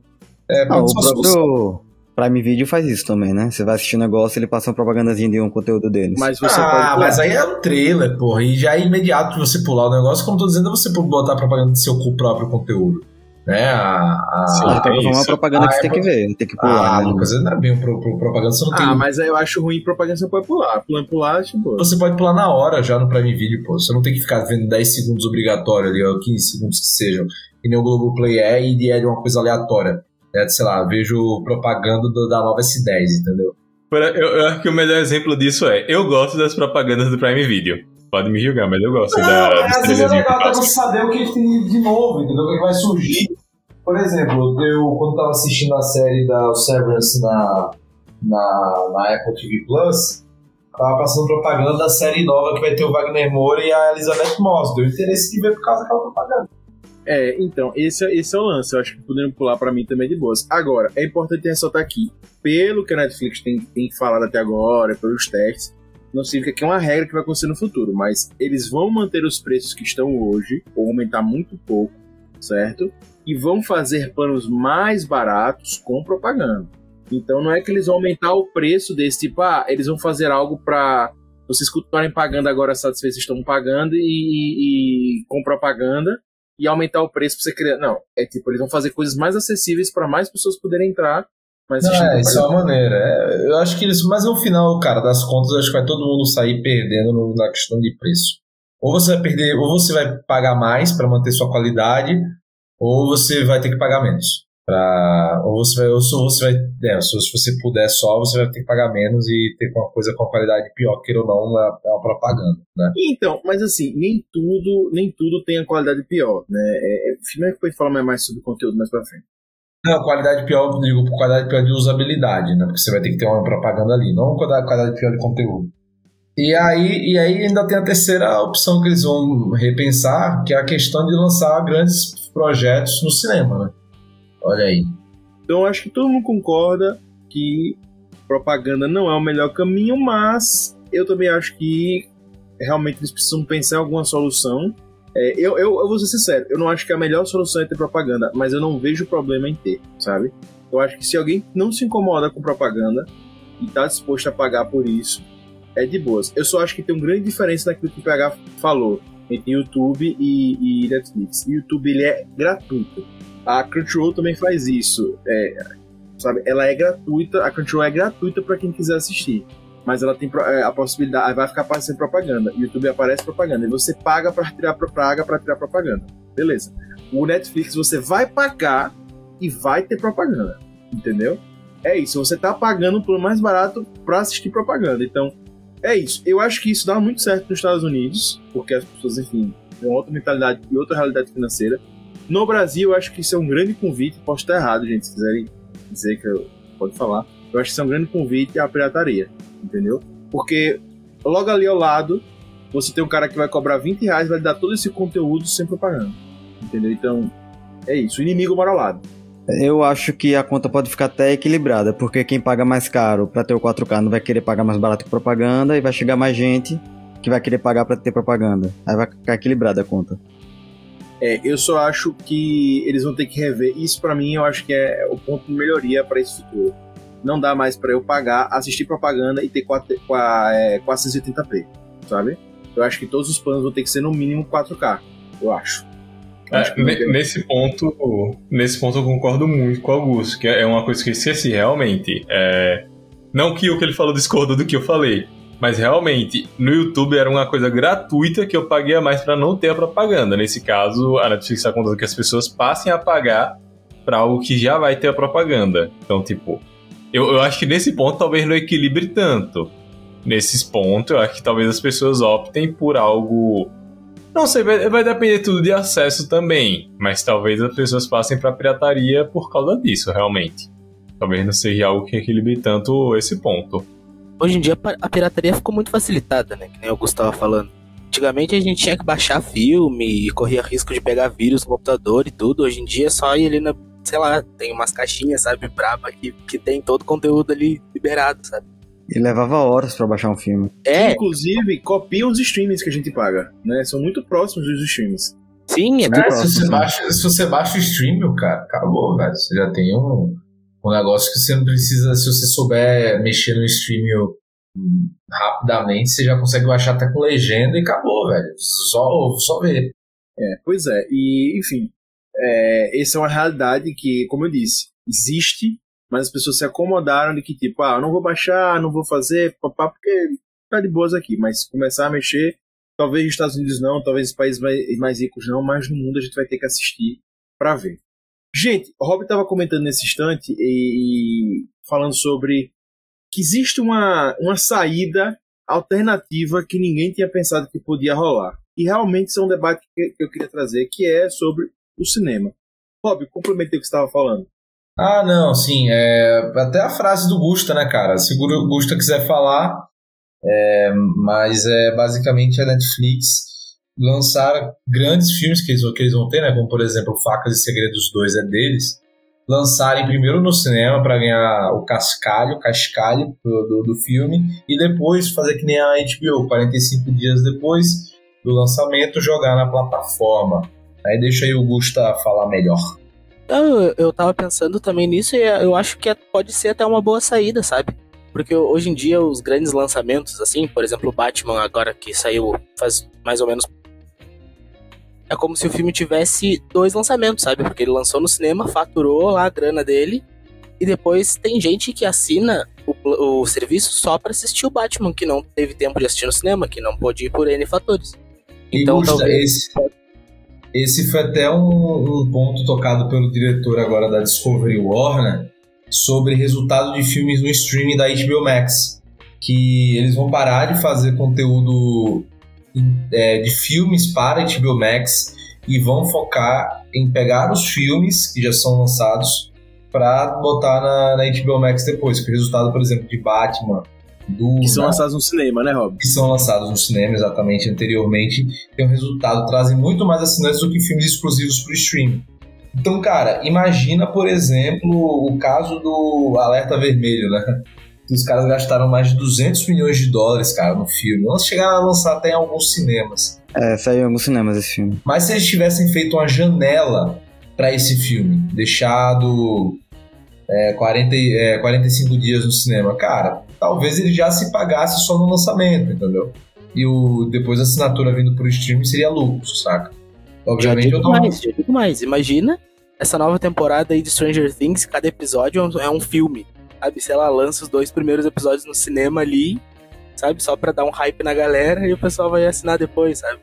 É, ah, o próprio Prime Video faz isso também, né? Você vai assistir um negócio ele passa uma propagandazinha de um conteúdo deles. Mas você ah, mas aí é um trailer, porra. E já é imediato de você pular o negócio. Como eu tô dizendo, é você botar propaganda do seu próprio conteúdo. Né? A, a, Sim, a, tem uma propaganda que você tem que ver, tem que pular. Ah, né? Lucas, não é bem pro, pro, propaganda, você não tem. Ah, mas aí eu acho ruim propaganda você pode pular. Pulando pular, tipo. Você pode pular na hora já no Prime Video, pô. Você não tem que ficar vendo 10 segundos obrigatório ali, ou 15 segundos que sejam que nem o Globoplay é, e é de uma coisa aleatória. É, sei lá, vejo propaganda do, da nova S10, entendeu? Eu, eu, acho que o melhor exemplo disso é, eu gosto das propagandas do Prime Video. Pode me julgar, mas eu gosto não, da, às vezes é legal até você saber o que tem de novo, entendeu? O que vai surgir. Por exemplo, eu quando tava assistindo a série da Severance na, na, na Apple TV Plus, tava passando propaganda da série nova que vai ter o Wagner Moura e a Elizabeth Moss. Deu interesse de ver por causa daquela propaganda. É, então, esse, é, esse é o lance. Eu acho que podemos pular para mim também de boas. Agora, é importante ressaltar aqui, pelo que a Netflix tem, tem falado até agora, pelos testes, não significa que é uma regra que vai acontecer no futuro, mas eles vão manter os preços que estão hoje, ou aumentar muito pouco, certo? E vão fazer planos mais baratos com propaganda. Então não é que eles vão aumentar o preço desse tipo, ah, eles vão fazer algo para vocês continuarem pagando agora satisfeitos estão pagando e, e, e com propaganda e aumentar o preço pra você criar. Não, é tipo, eles vão fazer coisas mais acessíveis para mais pessoas poderem entrar. Mas não, é, isso é uma maneira. É, eu acho que isso, mas no final, cara, das contas, acho que vai todo mundo sair perdendo no, na questão de preço. Ou você vai perder, ou você vai pagar mais para manter sua qualidade, ou você vai ter que pagar menos. Pra, ou você vai, ou você vai é, se você puder só, você vai ter que pagar menos e ter uma coisa com qualidade pior, queira ou não, é uma propaganda, né? Então, mas assim, nem tudo, nem tudo tem a qualidade pior, né? É, é, é que pode falar mais sobre o conteúdo mais pra frente. Não, qualidade pior, eu digo qualidade pior de usabilidade, né? Porque você vai ter que ter uma propaganda ali, não qualidade, qualidade pior de conteúdo. E aí, e aí ainda tem a terceira opção que eles vão repensar, que é a questão de lançar grandes projetos no cinema, né? Olha aí. Então acho que todo mundo concorda que propaganda não é o melhor caminho, mas eu também acho que realmente eles precisam pensar em alguma solução. É, eu, eu, eu vou ser sincero, eu não acho que a melhor solução é ter propaganda, mas eu não vejo problema em ter, sabe? Eu acho que se alguém não se incomoda com propaganda e está disposto a pagar por isso, é de boas. Eu só acho que tem uma grande diferença naquilo que o PH falou entre YouTube e, e Netflix. YouTube ele é gratuito. A Crunchyroll também faz isso. É, sabe? Ela é gratuita, a Crunchyroll é gratuita para quem quiser assistir. Mas ela tem é, a possibilidade, vai ficar aparecendo propaganda. O YouTube aparece propaganda. E você paga para tirar paga para tirar propaganda. Beleza. O Netflix você vai pagar e vai ter propaganda. Entendeu? É isso. Você tá pagando por mais barato para assistir propaganda. Então, é isso. Eu acho que isso dá muito certo nos Estados Unidos, porque as pessoas, enfim, têm outra mentalidade e outra realidade financeira. No Brasil, eu acho que isso é um grande convite. Posso estar errado, gente, se quiserem dizer que eu pode falar. Eu acho que isso é um grande convite à pirataria, entendeu? Porque logo ali ao lado, você tem um cara que vai cobrar 20 reais vai dar todo esse conteúdo sem propaganda, entendeu? Então, é isso. O inimigo mora ao lado. Eu acho que a conta pode ficar até equilibrada, porque quem paga mais caro para ter o 4K não vai querer pagar mais barato que propaganda e vai chegar mais gente que vai querer pagar para ter propaganda. Aí vai ficar equilibrada a conta. É, eu só acho que eles vão ter que rever. Isso para mim eu acho que é o ponto de melhoria para esse futuro. Não dá mais para eu pagar, assistir propaganda e ter 4, 480p, sabe? Eu acho que todos os planos vão ter que ser no mínimo 4K, eu acho. É, nesse ponto, nesse ponto eu concordo muito com o Augusto, que é uma coisa que eu esqueci realmente. É, não que o que ele falou discorda do que eu falei, mas realmente, no YouTube era uma coisa gratuita que eu paguei a mais para não ter a propaganda. Nesse caso, a Netflix está contando que as pessoas passem a pagar para algo que já vai ter a propaganda. Então, tipo, eu, eu acho que nesse ponto talvez não equilibre tanto. Nesses pontos, eu acho que talvez as pessoas optem por algo Não sei, vai, vai depender tudo de acesso também. Mas talvez as pessoas passem pra pirataria por causa disso, realmente. Talvez não seja algo que equilibre tanto esse ponto. Hoje em dia a pirataria ficou muito facilitada, né? Que nem o Gustavo falando. Antigamente a gente tinha que baixar filme e corria risco de pegar vírus no computador e tudo. Hoje em dia é só ir ali na. Sei lá, tem umas caixinhas, sabe, braba que, que tem todo o conteúdo ali liberado, sabe? E levava horas pra baixar um filme. É, Inclusive, copiam os streamings que a gente paga, né? São muito próximos dos streamings. sim, é É, É, tudo. se, você baixa, se você baixa o stream, cara, acabou, velho. Você já tem um, um negócio que você não precisa, se você souber mexer no stream hum, rapidamente, você já consegue baixar até com legenda e acabou, velho. Só, só ver. É, pois é. E, enfim, é, essa é uma realidade que, como eu disse, existe, mas as pessoas se acomodaram de que, tipo, ah, não vou baixar, não vou fazer, papá, porque tá de boas aqui. Mas começar a mexer, talvez nos Estados Unidos não, talvez nos países mais, mais ricos não, mas no mundo a gente vai ter que assistir pra ver. Gente, o Rob estava comentando nesse instante e, falando sobre que existe uma, uma saída alternativa que ninguém tinha pensado que podia rolar. E realmente isso é um debate que, eu queria trazer, que é sobre o cinema. Rob, complementei o que você estava falando. Ah, não, sim. É, até a frase do Gusta, né, cara? Segura o Gusta quiser falar. É, mas é basicamente a Netflix lançar grandes filmes que eles, que eles vão ter, né? Como por exemplo Facas e Segredos 2 é deles. Lançarem primeiro no cinema para ganhar o cascalho, cascalho do, do, do filme, e depois fazer que nem a HBO, 45 dias depois do lançamento, jogar na plataforma. Aí deixa aí o Gusta falar melhor. Eu, eu tava pensando também nisso e eu acho que é- pode ser até uma boa saída, sabe? Porque hoje em dia os grandes lançamentos, assim, por exemplo, o Batman agora que saiu faz mais ou menos. É como se o filme tivesse dois lançamentos, sabe? Porque ele lançou no cinema, faturou lá a grana dele, e depois tem gente que assina o, o serviço só pra assistir o Batman, que não teve tempo de assistir no cinema, que não pôde ir por N fatores. E Então Gusta, talvez. esse, esse foi até um, um ponto tocado pelo diretor agora da Discovery Warner sobre resultado de filmes no streaming da HBO Max. Que eles vão parar de fazer conteúdo de filmes para HBO Max e vão focar em pegar os filmes que já são lançados para botar na, na HBO Max depois. Que o resultado, por exemplo, de Batman, do Que são lançados no cinema, né, Rob? que são lançados no cinema exatamente anteriormente, tem um resultado, trazem muito mais assinantes do que filmes exclusivos para o streaming. Então, cara, imagina, por exemplo, o caso do Alerta Vermelho, né? Que os caras gastaram mais de 200 milhões de dólares, cara, no filme. Eles chegaram a lançar até em alguns cinemas. É, saiu em alguns cinemas esse filme. Mas se eles tivessem feito uma janela para esse filme, deixado é, 40, e- é, 45 dias no cinema, cara, talvez ele já se pagasse só no lançamento, entendeu? E o, depois a assinatura vindo por streaming seria lucro, saca? Já Obviamente eu digo tô. mais, já digo mais. Imagina essa nova temporada aí de Stranger Things, cada episódio é um- é um filme. Sabe? Se ela lança os dois primeiros episódios no cinema ali, sabe? Só pra dar um hype na galera e o pessoal vai assinar depois, sabe?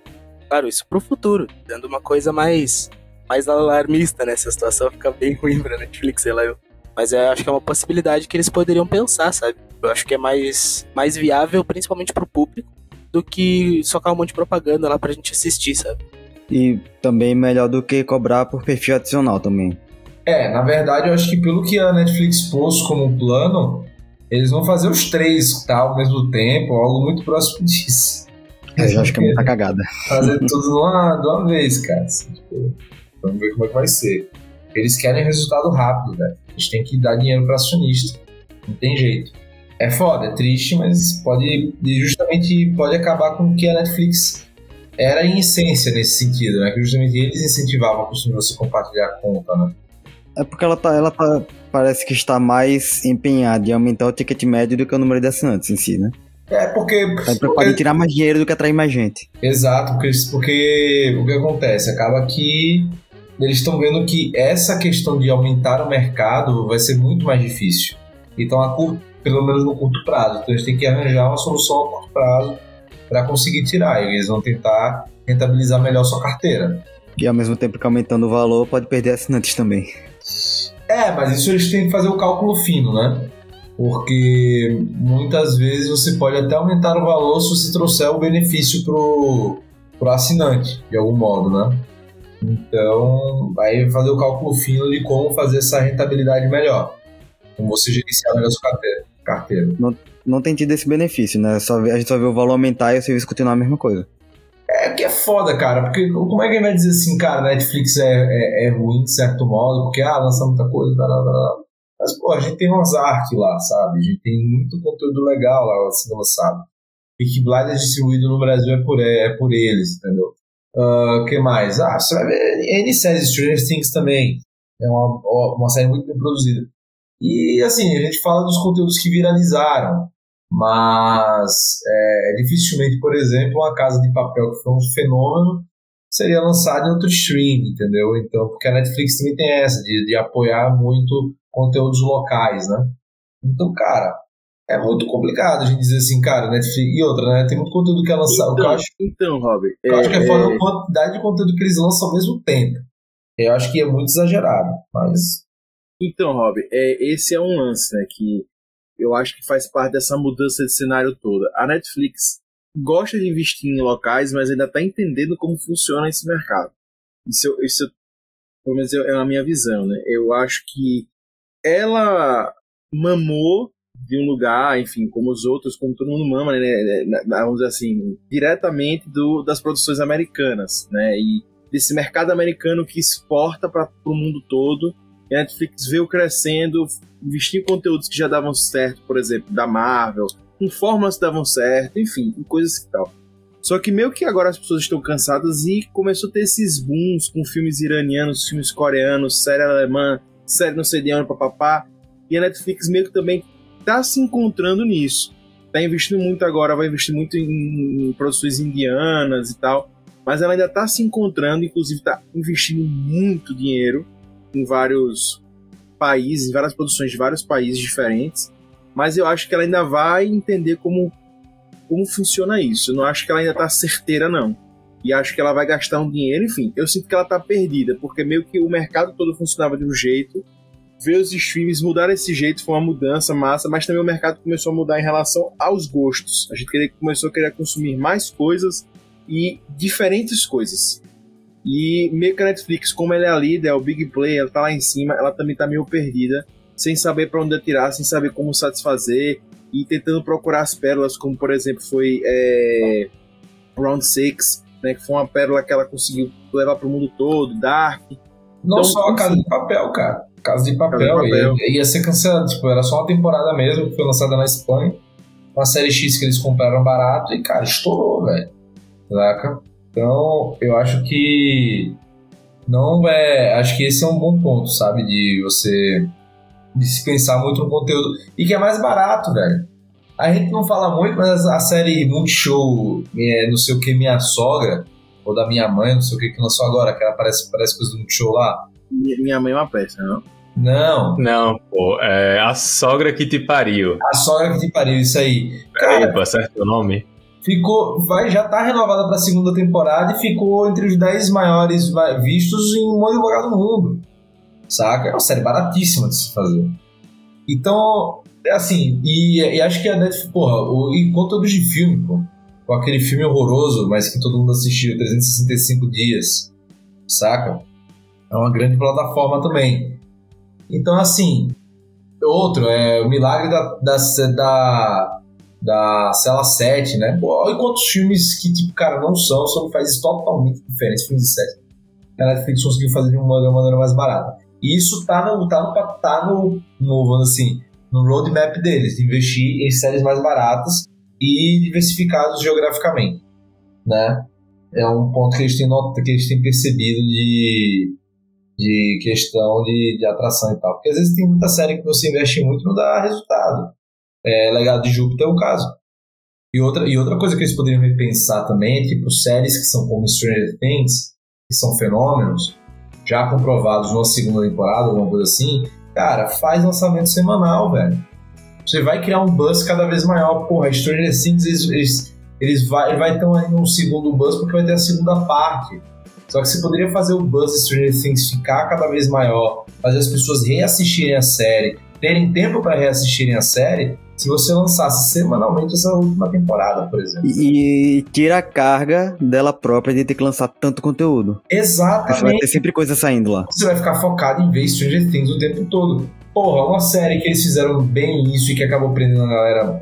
Claro, isso pro futuro, dando uma coisa mais, mais alarmista, né? Se a situação ficar bem ruim pra Netflix, sei lá eu. Mas eu acho que é uma possibilidade que eles poderiam pensar, sabe? Eu acho que é mais, mais viável, principalmente pro público, do que socar um monte de propaganda lá pra gente assistir, sabe? E também melhor do que cobrar por perfil adicional também. É, na verdade eu acho que pelo que a Netflix pôs como plano, eles vão fazer os três tá, ao mesmo tempo, algo muito próximo <laughs> disso. Eu já acho que é muita cagada. fazer tudo de uma, de uma vez, cara. assim, tipo, vamos ver como é que vai ser. Eles querem resultado rápido, velho. Eles têm que dar dinheiro para acionista. Não tem jeito. É foda, é triste, mas pode. Justamente pode acabar com o que a Netflix era em essência nesse sentido, né? Que justamente eles incentivavam a costume você compartilhar a conta, né? É porque ela tá, ela tá, parece que está mais empenhada em aumentar o ticket médio do que o número de assinantes em si, né? É porque. Tá preocupada em tirar mais dinheiro do que atrair mais gente. Exato, porque, porque o que acontece? Acaba que eles estão vendo que essa questão de aumentar o mercado vai ser muito mais difícil. Então, a curto, pelo menos no curto prazo. Então, eles têm que arranjar uma solução a curto prazo para conseguir tirar. E eles vão tentar rentabilizar melhor sua carteira. E ao mesmo tempo que aumentando o valor, pode perder assinantes também. É, mas isso eles têm que fazer o cálculo fino, né? Porque muitas vezes você pode até aumentar o valor se você trouxer o benefício pro, pro assinante, de algum modo, né? Então, vai fazer o cálculo fino de como fazer essa rentabilidade melhor. Como você gerenciar melhor a sua carteira. carteira. Não, não tem tido esse benefício, né? Só, a gente só vê o valor aumentar e o serviço continuar a mesma coisa. É que é foda, cara, porque como é que ele vai dizer assim, cara, Netflix é, é, é ruim de certo modo, porque, ah, lança muita coisa, blá, blá, blá. mas, pô, a gente tem Ozark lá, sabe? A gente tem muito conteúdo legal lá sendo lançado. Peaky Blinders distribuído no Brasil é por, é, por eles, entendeu? O que mais? Ah, você vai ver N séries, Stranger Things também. É uma, uma série muito bem produzida. E, assim, a gente fala dos conteúdos que viralizaram, mas é, dificilmente, por exemplo, uma Casa de Papel, que foi um fenômeno, seria lançada em outro stream, entendeu? Então, porque a Netflix também tem essa, de, de apoiar muito conteúdos locais, né? Então, cara, é muito complicado a gente dizer assim, cara, Netflix. E outra, né? Tem muito conteúdo que é lançado. o que eu Então, acho, então Robert. eu acho que é foda é- a quantidade de conteúdo que eles lançam ao mesmo tempo. Eu acho que é muito exagerado, mas. Então, Rob, é, esse é um lance, né, que eu acho que faz parte dessa mudança de cenário toda. A Netflix gosta de investir em locais, mas ainda está entendendo como funciona esse mercado. Isso, isso pelo menos é a minha visão, né? Eu acho que ela mamou de um lugar, enfim, como os outros, como todo mundo mama, né, né, na- vamos dizer assim, diretamente do, das produções americanas, né? E desse mercado americano que exporta para o mundo todo. E a Netflix veio crescendo, investiu em conteúdos que já davam certo, por exemplo, da Marvel, com fórmulas que davam certo, enfim, com coisas que tal. Só que meio que agora as pessoas estão cansadas e começou a ter esses booms com filmes iranianos, filmes coreanos, série alemã, série não sei de onde, papapá. E a Netflix meio que também tá se encontrando nisso. Tá investindo muito agora, vai investir muito em, em produções indianas e tal. Mas ela ainda tá se encontrando, inclusive tá investindo muito dinheiro em vários países, várias produções de vários países diferentes. Mas eu acho que ela ainda vai entender como, como funciona isso. Eu não acho que ela ainda tá certeira, não. E acho que ela vai gastar um dinheiro, enfim. Eu sinto que ela tá perdida, porque meio que o mercado todo funcionava de um jeito. Ver os streams mudar esse jeito foi uma mudança massa, mas também o mercado começou a mudar em relação aos gostos. A gente começou a querer consumir mais coisas e diferentes coisas. E meio que a Netflix, como ela é a líder, é o big play, ela tá lá em cima, ela também tá meio perdida, sem saber para onde atirar, sem saber como satisfazer e tentando procurar as pérolas, como por exemplo foi é, Round 6, né, que foi uma pérola que ela conseguiu levar pro mundo todo, Dark. Não Então, só a Casa de Papel, cara. Casa de Papel, Casa de Papel. Ia, ia ser cancelado. Tipo, era só uma temporada mesmo, que foi lançada na Espanha. Uma série X que eles compraram barato e, cara, estourou, velho. Saca? Então, eu acho que. Não é. Acho que esse é um bom ponto, sabe? De você. De se pensar muito no conteúdo. E que é mais barato, velho. A gente não fala muito, mas a série Multishow, é, não sei o que, Minha Sogra, ou da Minha Mãe, não sei o que, que lançou agora, que ela parece, parece coisa do Multishow lá. Minha mãe é uma peça, não? Não, Não, pô, é a sogra que te pariu. a sogra que te pariu, isso aí. Cara, Epa, certo o nome? Ficou. Vai, já tá renovada pra segunda temporada e ficou entre os 10 maiores vistos em um monte lugar do mundo. Saca? É uma série baratíssima de se fazer. Então, é assim, e, e acho que a Netflix, porra, o, e conteúdos de filme, pô. Com aquele filme horroroso, mas que todo mundo assistiu, 365 dias. Saca? É uma grande plataforma também. Então, assim, outro, é o milagre da, da, da, da Cela 7, né? Olha quantos filmes que, tipo, cara, não são, são países totalmente diferentes, filmes de série. A Netflix conseguiu fazer de uma, maneira mais barata. E isso tá no, tá no, tá no, no assim, no roadmap deles, de investir em séries mais baratas e diversificados geograficamente, né? É um ponto que eles têm, not- que eles têm percebido de, de questão de, de atração e tal. Porque às vezes tem muita série que você investe muito e não dá resultado. É, Legado de Júpiter é o caso. E outra, e outra coisa que eles poderiam repensar também é tipo séries que são como Stranger Things, que são fenômenos, já comprovados numa segunda temporada, alguma coisa assim, cara, faz lançamento semanal, velho. Você vai criar um buzz cada vez maior. Porra, Stranger Things, eles, eles, eles vai, vai ter um, um segundo buzz porque vai ter a segunda parte. Só que você poderia fazer o buzz de Stranger Things ficar cada vez maior, fazer as pessoas reassistirem a série, terem tempo para reassistirem a série se você lançasse semanalmente essa última temporada, por exemplo. E, e tira a carga dela própria de ter que lançar tanto conteúdo. Acho que vai Exatamente. ter sempre coisa saindo lá. Você vai ficar focado em ver Stranger Things o tempo todo. Porra, uma série que eles fizeram bem isso e que acabou prendendo a galera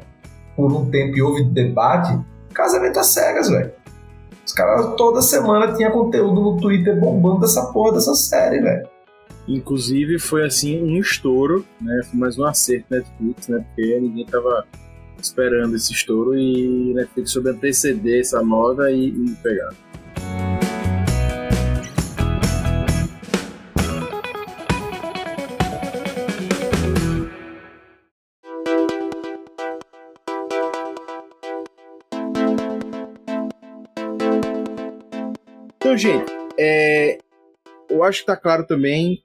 por um tempo e houve debate, Casamento às Cegas, velho. Os caras toda semana tinha conteúdo no Twitter bombando dessa porra dessa série, velho. Inclusive foi assim um estouro, né? Foi mais um acerto Netflix, né? Porque ninguém tava esperando esse estouro e Netflix soube anteceder essa moda e, e pegar. Então, gente, é, eu acho que tá claro também,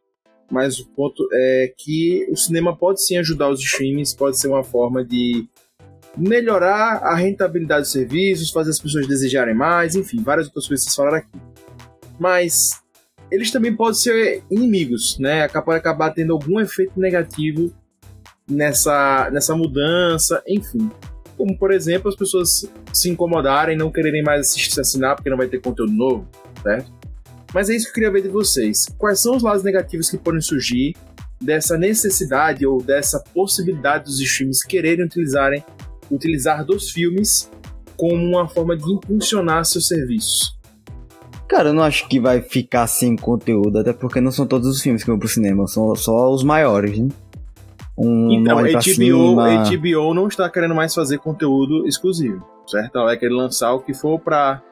mas o ponto é que o cinema pode sim ajudar os streamings, pode ser uma forma de melhorar a rentabilidade dos serviços, fazer as pessoas desejarem mais, enfim, várias outras coisas que vocês falaram aqui. Mas eles também podem ser inimigos, né? Pode acabar tendo algum efeito negativo nessa, nessa mudança, enfim. Como, por exemplo, as pessoas se incomodarem, não quererem mais assistir, assinar porque não vai ter conteúdo novo, certo? Mas é isso que eu queria ver de vocês. Quais são os lados negativos que podem surgir dessa necessidade ou dessa possibilidade dos streams quererem utilizarem, utilizar dos filmes como uma forma de impulsionar seus serviços? Cara, eu não acho que vai ficar sem conteúdo, até porque não são todos os filmes que vão pro cinema, são só os maiores, né? Um Então, a HBO, Cima. HBO não está querendo mais fazer conteúdo exclusivo, certo? Ela vai querer lançar o que for pra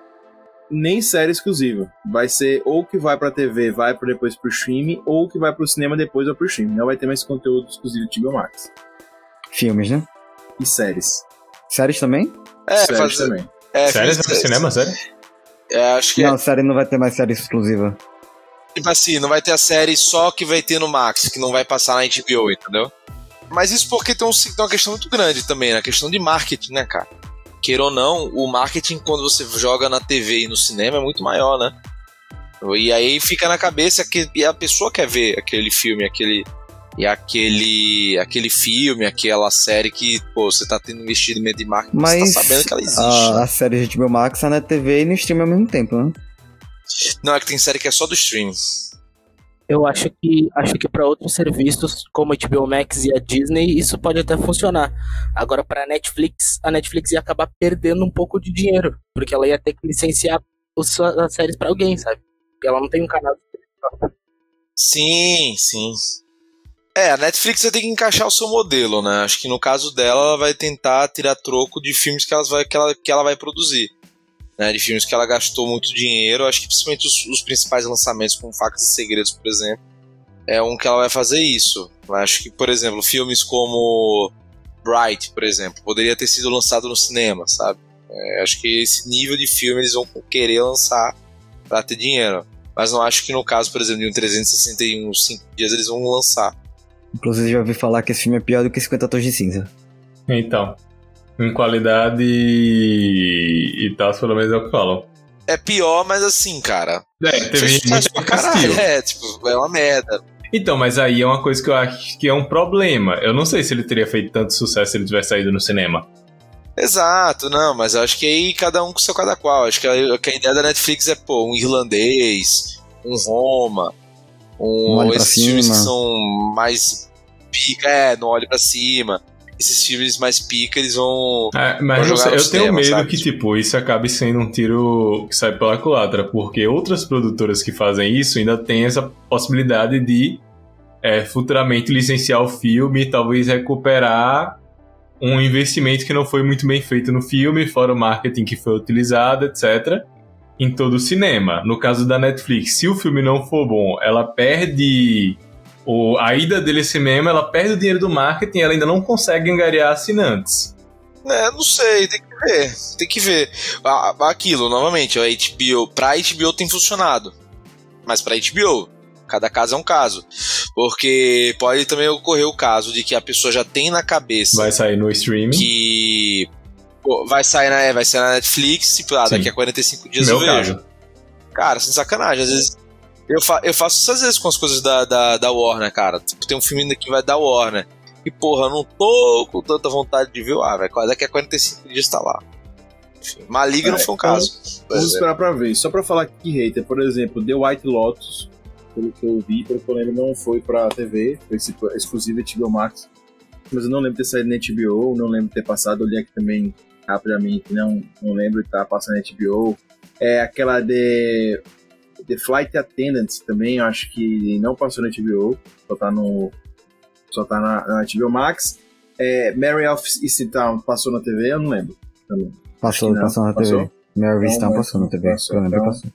nem série exclusiva. Vai ser ou que vai pra TV, vai depois pro streaming, ou que vai pro cinema depois ou pro streaming. Não vai ter mais conteúdo exclusivo de HBO Max. Filmes, né? E séries. Séries também? É, séries fazer. também. É, Vai pro cinema, sério? É, acho que é, Não, série não vai ter mais série exclusiva. tipo assim, não vai ter a série só que vai ter no Max, que não vai passar na HBO, entendeu? Mas isso porque tem, um, tem uma questão muito grande também, né? A questão de marketing, né, cara? Queira ou não, o marketing quando você joga na TV e no cinema é muito maior, né? E aí fica na cabeça que a pessoa quer ver aquele filme, aquele e aquele aquele filme, aquela série que, pô, você tá tendo investimento de marketing, Mas você tá sabendo que ela existe. a, né? a série de HBO Max tá na TV e no stream ao mesmo tempo, né? Não, é que tem série que é só do streaming. Eu acho que acho que para outros serviços como a HBO Max e a Disney isso pode até funcionar. Agora para a Netflix, a Netflix ia acabar perdendo um pouco de dinheiro, porque ela ia ter que licenciar os- as séries para alguém, sabe? Porque ela não tem um canal. Sim, sim. É, a Netflix vai ter que encaixar o seu modelo, né? Acho que no caso dela, ela vai tentar tirar troco de filmes que, elas vai, que, ela, que ela vai produzir. Né? De filmes que ela gastou muito dinheiro. Acho que principalmente os, os principais lançamentos, como Facas e Segredos, por exemplo, é um que ela vai fazer isso. Acho que, por exemplo, filmes como Bright, por exemplo, poderia ter sido lançado no cinema, sabe? É, acho que esse nível de filme eles vão querer lançar pra ter dinheiro. Mas não acho que no caso, por exemplo, de um 361, 5 dias eles vão lançar. Inclusive já ouvi falar que esse filme é pior do que 50 Tons de Cinza. Então. Em qualidade e, e tal, pelo menos é o que falam. É pior, mas assim, cara. É, teve gente pra caralho. É, tipo, é uma merda. Então, mas aí é uma coisa que eu acho que é um problema. Eu não sei se ele teria feito tanto sucesso se ele tivesse saído no cinema. Exato, não, mas eu acho que aí cada um com seu cada qual. Acho que a, que a ideia da Netflix é, pô, um irlandês, um Roma, um, Um esses filmes que são mais pica, é, não olhe pra cima. Esses filmes mais pica, eles vão. É, mas sei, no eu tenho medo sabe? que, tipo, isso acabe sendo um tiro que sai pela culatra, porque outras produtoras que fazem isso ainda têm essa possibilidade de é, futuramente licenciar o filme e talvez recuperar um investimento que não foi muito bem feito no filme, fora o marketing que foi utilizado, etc., em todo o cinema. No caso da Netflix, se o filme não for bom, ela perde o, a ida dele ao cinema, ela perde o dinheiro do marketing, ela ainda não consegue angariar assinantes. É, não sei, tem que ver. Tem que ver. Aquilo, novamente, a HBO, pra HBO tem funcionado. Mas pra HBO, cada caso é um caso. Porque pode também ocorrer o caso de que a pessoa já tem na cabeça Vai sair no streaming. que pô, vai sair na, é, vai sair na Netflix, tipo, ah, daqui a 45 dias Meu eu vejo. caso. Cara, sem sacanagem, às vezes. Eu, fa eu faço isso às vezes com as coisas da, da, da Warner, cara. Tipo, tem um filme ainda que vai da Warner. E porra, não tô com tanta vontade de ver. Ah, velho, daqui a 45 dias tá lá. Enfim, Maligno É, foi um então, caso. Vamos Pois é. esperar pra ver. Só pra falar que hater, por exemplo, The White Lotus, pelo que eu vi, pelo que eu lembro, não foi pra TV, foi exclusivo HBO Max. Mas eu não lembro ter saído na HBO, não lembro ter passado, olhei aqui também rapidamente, não, não lembro de estar passando na HBO. É aquela de The Flight Attendant também, eu acho que não passou na HBO, só tá no. Só tá na, na HBO Max. É, Mary of Easttown passou na TV, eu não lembro. Também. Passou, Não, passou na TV. passou? Mary Não, Vistown mas passou na TV. passou, eu lembro que então. passou.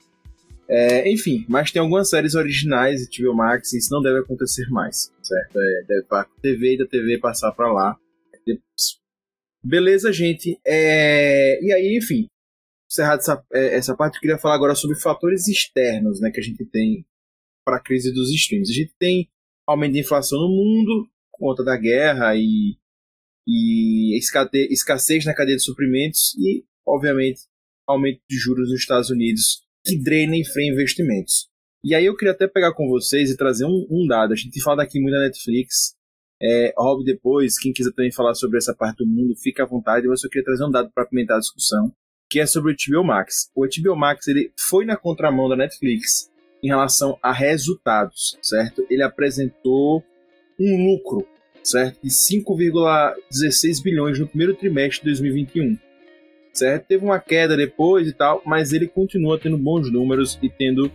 É, enfim, mas tem algumas séries originais de HBO Max e isso não deve acontecer mais, certo? É, deve para TV e da TV passar pra lá. Beleza, gente. É, e aí, enfim, encerrado essa, é, essa parte, eu queria falar agora sobre fatores externos né, que a gente tem para a crise dos streams. A gente tem aumento de inflação no mundo, conta da guerra e, e escassez na cadeia de suprimentos e, obviamente, aumento de juros nos Estados Unidos que drena e freia investimentos. E aí eu queria até pegar com vocês e trazer um, um dado. A gente fala aqui muito da Netflix. É, Rob, depois, quem quiser também falar sobre essa parte do mundo, fica à vontade. Mas eu queria trazer um dado para apimentar a discussão, que é sobre o HBO Max. O HBO Max ele foi na contramão da Netflix em relação a resultados, certo? Ele apresentou um lucro, certo? De 5,16 bilhões no primeiro trimestre de 2021 certo? Teve uma queda depois e tal, mas ele continua tendo bons números e tendo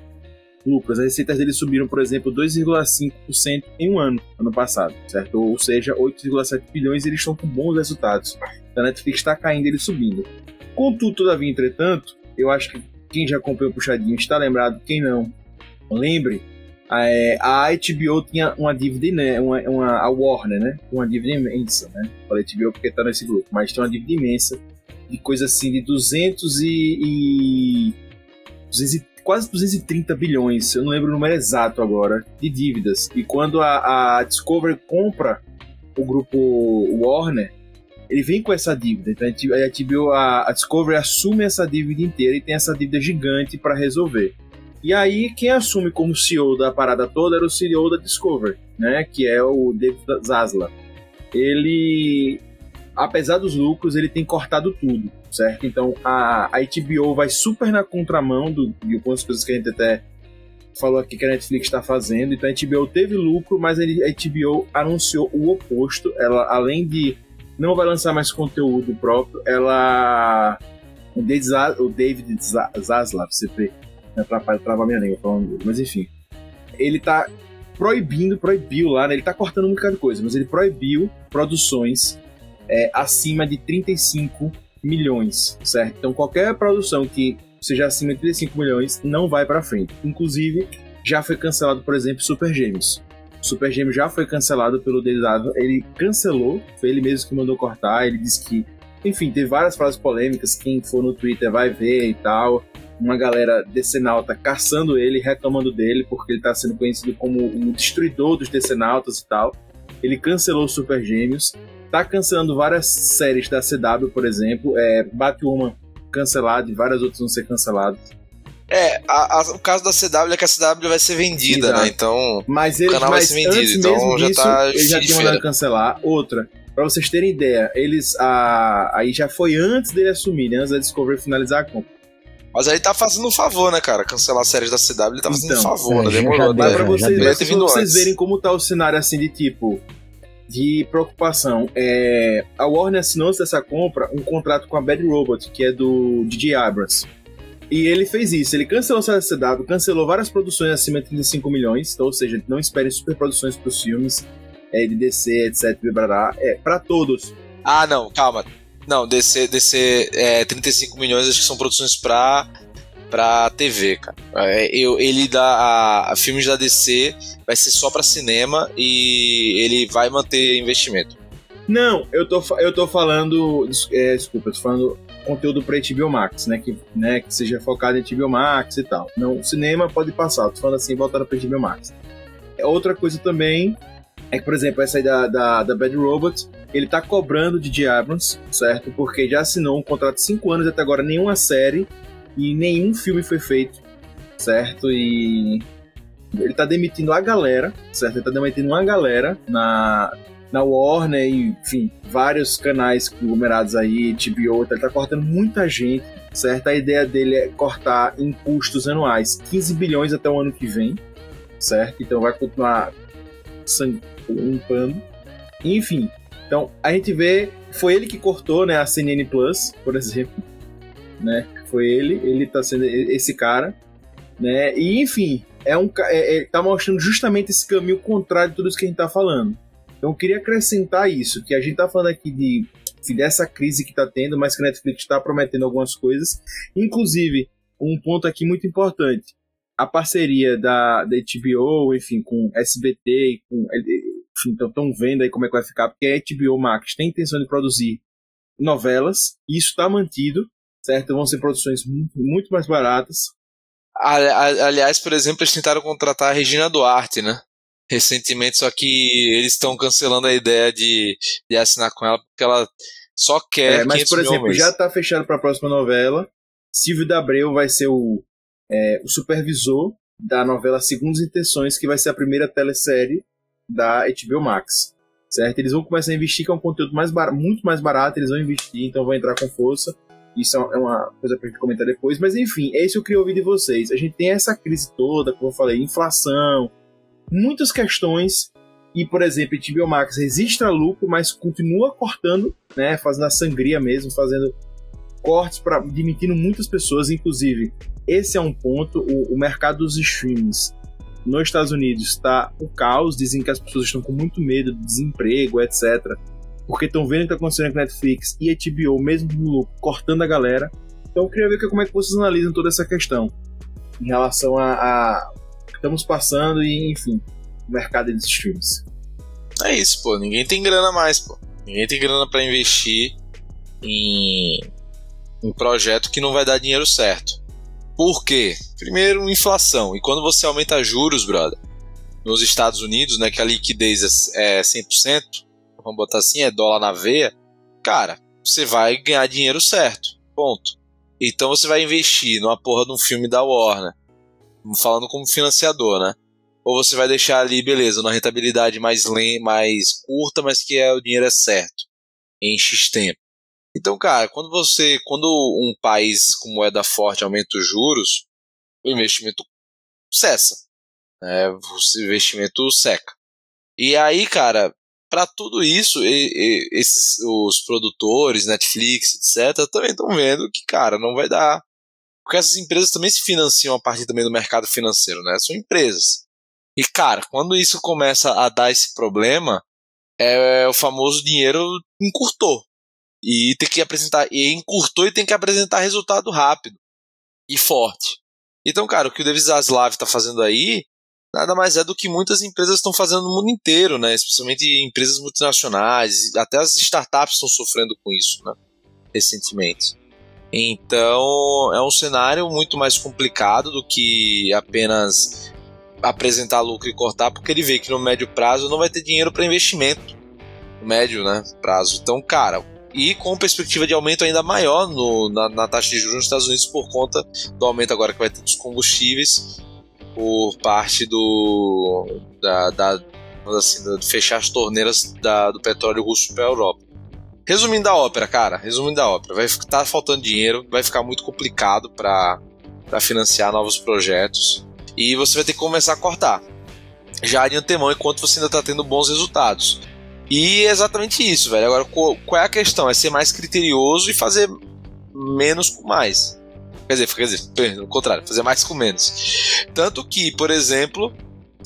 lucros. As receitas dele subiram, por exemplo, 2,5% em um ano, ano passado, certo? Ou seja, 8,7 bilhões eles estão com bons resultados. A Netflix está caindo ele subindo. Contudo, todavia, entretanto, eu acho que quem já acompanhou o Puxadinho está lembrado, quem não, lembre, é, a HBO tinha uma dívida, né, uma, uma, a Warner, né, uma dívida imensa, né, falei HBO porque está nesse grupo, mas tem uma dívida imensa de coisa assim de 200 e, e 200 e- quase 230 bilhões, eu não lembro o número exato agora, de dívidas. E quando a, a Discovery compra o grupo Warner, ele vem com essa dívida. Então a HBO, a, a Discovery assume essa dívida inteira e tem essa dívida gigante para resolver. E aí quem assume como CEO da parada toda era o CEO da Discovery, né, que é o David Zaslav. Ele apesar dos lucros, ele tem cortado tudo, certo? Então a, a HBO vai super na contramão do, de algumas coisas que a gente até falou aqui que a Netflix está fazendo. Então a HBO teve lucro, mas a HBO anunciou o oposto. Ela, além de não vai lançar mais conteúdo próprio, ela. O David, Zaslav, CP, me atrapalha, trava minha língua falando dele, mas enfim. Ele tá proibindo, proibiu lá, né? Ele tá cortando um bocado de coisa, mas ele proibiu produções é, acima de 35 milhões, certo? Então qualquer produção que seja acima de 35 milhões não vai para frente. Inclusive, já foi cancelado, por exemplo, Super Gêmeos. Super Gêmeos já foi cancelado pelo Desável, ele cancelou, foi ele mesmo que mandou cortar, ele disse que, enfim, teve várias frases polêmicas, quem for no Twitter vai ver e tal. Uma galera decenalta caçando ele, reclamando dele, porque ele tá sendo conhecido como o destruidor dos decenautas e tal. Ele cancelou Super Gêmeos, tá cancelando várias séries da CW, por exemplo, é, Batwoman cancelado e várias outras vão ser canceladas. É, a- a- o caso da CW é que a CW vai ser vendida, Exato. né? Então. Mas eles, canal vai ser vendido, então mesmo já disso, tá eles já tinham mandado cancelar. Outra, pra vocês terem ideia, eles, a, aí já foi antes dele assumir, né, antes da Discovery finalizar a compra. Mas aí tá fazendo um favor, né, cara? Cancelar as séries da CW, ele tá fazendo Então, um favor, né? é, já- Demorou já até. pra já vocês, Deveria ter pra vocês verem como tá o cenário assim de tipo de preocupação. É, a Warner assinou dessa compra um contrato com a Bad Robot, que é do DJ Abrams. E ele fez isso, ele cancelou a CW, cancelou várias produções acima de 35 milhões, então, ou seja, não esperem superproduções para os filmes é, de DC, etc. É, para todos. Ah, não, calma. Não, DC, DC é, 35 milhões acho que são produções pra, pra TV, cara. É, eu, ele dá. A, a filmes da DC vai ser só pra cinema e ele vai manter investimento. Não, eu tô, eu tô falando. é, desculpa, eu tô falando conteúdo pra HBO Max, né? Que, né, que seja focado em HBO Max e tal. Não, cinema pode passar, tô falando assim, voltado pra HBO Max. É, Outra coisa também é que, por exemplo, essa aí da, da, da Bad Robot, ele tá cobrando de. Abrams, certo? Porque já assinou um contrato de 5 anos até agora nenhuma série e nenhum filme foi feito, certo? E ele tá demitindo a galera, certo? Ele tá demitindo uma galera na, na Warner enfim, vários canais conglomerados aí, TBO, ele tá cortando muita gente, certo? A ideia dele é cortar em custos anuais 15 bilhões até o ano que vem, certo? Então vai continuar limpando. Enfim, então a gente vê, foi ele que cortou, né, a CNN Plus, por exemplo, né? Foi ele, ele tá sendo esse cara, né? E enfim, é um é, é, tá mostrando justamente esse caminho contrário de tudo isso que a gente tá falando. Então eu queria acrescentar isso, que a gente tá falando aqui de, de dessa crise que tá tendo, mas que a Netflix está prometendo algumas coisas. Inclusive, um ponto aqui muito importante. A parceria da, da HBO, enfim, com SBT, com, enfim, estão vendo aí como é que vai ficar, porque a HBO Max tem intenção de produzir novelas, e isso está mantido, certo? Vão ser produções muito, muito mais baratas. Aliás, por exemplo, eles tentaram contratar a Regina Duarte, né? Recentemente, só que eles estão cancelando a ideia de, de assinar com ela porque ela só quer. É, mas, por exemplo, já está fechado para a próxima novela. Silvio Dabreu vai ser o, é, o supervisor da novela Segundas Intenções, que vai ser a primeira telesérie da HBO Max. Certo? Eles vão começar a investir, que é um conteúdo mais bar muito mais barato, eles vão investir, então vão entrar com força. Isso é uma coisa pra gente comentar depois. Mas enfim, é isso que eu queria ouvir de vocês. A gente tem essa crise toda, como eu falei, inflação, muitas questões e, por exemplo, a HBO Max registra lucro, mas continua cortando, né, fazendo a sangria mesmo, fazendo cortes para demitindo muitas pessoas, inclusive. Esse é um ponto, o, o mercado dos streams nos Estados Unidos está o caos, dizem que as pessoas estão com muito medo de desemprego, etc. Porque estão vendo o que está acontecendo com Netflix e HBO, mesmo no lucro, cortando a galera. Então eu queria ver como é que vocês analisam toda essa questão em relação a, a estamos passando e, enfim, o mercado de streams. É isso, pô. Ninguém tem grana mais, pô. Ninguém tem grana para investir em um projeto que não vai dar dinheiro certo. Por quê? Primeiro, inflação. E quando você aumenta juros, brother, nos Estados Unidos, né, que a liquidez é 100%, vamos botar assim, é dólar na veia, cara, você vai ganhar dinheiro certo. Ponto. Então você vai investir numa porra de um filme da Warner, falando como financiador, né? Ou você vai deixar ali, beleza, uma rentabilidade mais, mais curta, mas que é, o dinheiro é certo, em X tempo. Então, cara, quando você, quando um país com moeda forte aumenta os juros, o investimento cessa, né? o investimento seca. E aí, cara, para tudo isso, e, e, esses, os produtores, Netflix, etc., também estão vendo que, cara, não vai dar. Porque essas empresas também se financiam a partir também do mercado financeiro, né? São empresas. E, cara, quando isso começa a dar esse problema, é o famoso dinheiro encurtou. E tem que apresentar. E encurtou e tem que apresentar resultado rápido e forte. Então, cara, o que o David Zaslav está fazendo aí nada mais é do que muitas empresas estão fazendo no mundo inteiro, né? Especialmente empresas multinacionais, até as startups estão sofrendo com isso, né? Recentemente. Então é um cenário muito mais complicado do que apenas apresentar lucro e cortar, porque ele vê que no médio prazo não vai ter dinheiro para investimento. No médio né, prazo. Então, cara, e com perspectiva de aumento ainda maior no, na, na, taxa de juros nos Estados Unidos por conta do aumento agora que vai ter dos combustíveis por parte do da, da assim, fechar as torneiras da, do petróleo russo para a Europa. Resumindo a ópera, cara, resumindo a ópera, vai estar tá faltando dinheiro, vai ficar muito complicado para financiar novos projetos e você vai ter que começar a cortar. Já de antemão, enquanto você ainda está tendo bons resultados. E é exatamente isso, velho. Agora, qual, é a questão? É ser mais criterioso e fazer menos com mais. Quer dizer, quer dizer, no contrário, fazer mais com menos. Tanto que, por exemplo,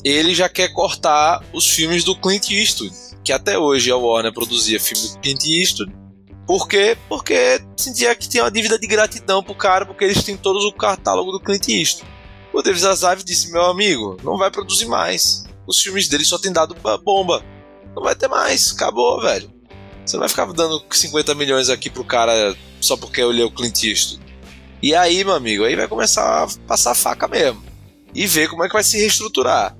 ele já quer cortar os filmes do Clint Eastwood que até hoje a Warner produzia filme do Clint Eastwood. Por quê? Porque sentia que tinha uma dívida de gratidão pro cara, porque eles têm todos o catálogo do Clint Eastwood. O David Zaslav disse: Meu amigo, não vai produzir mais. Os filmes dele só tem dado bomba. Não vai ter mais. Acabou, velho. Você não vai ficar dando 50 milhões aqui pro cara só porque eu li o Clint Eastwood. E aí, meu amigo, aí vai começar a passar faca mesmo. E ver como é que vai se reestruturar.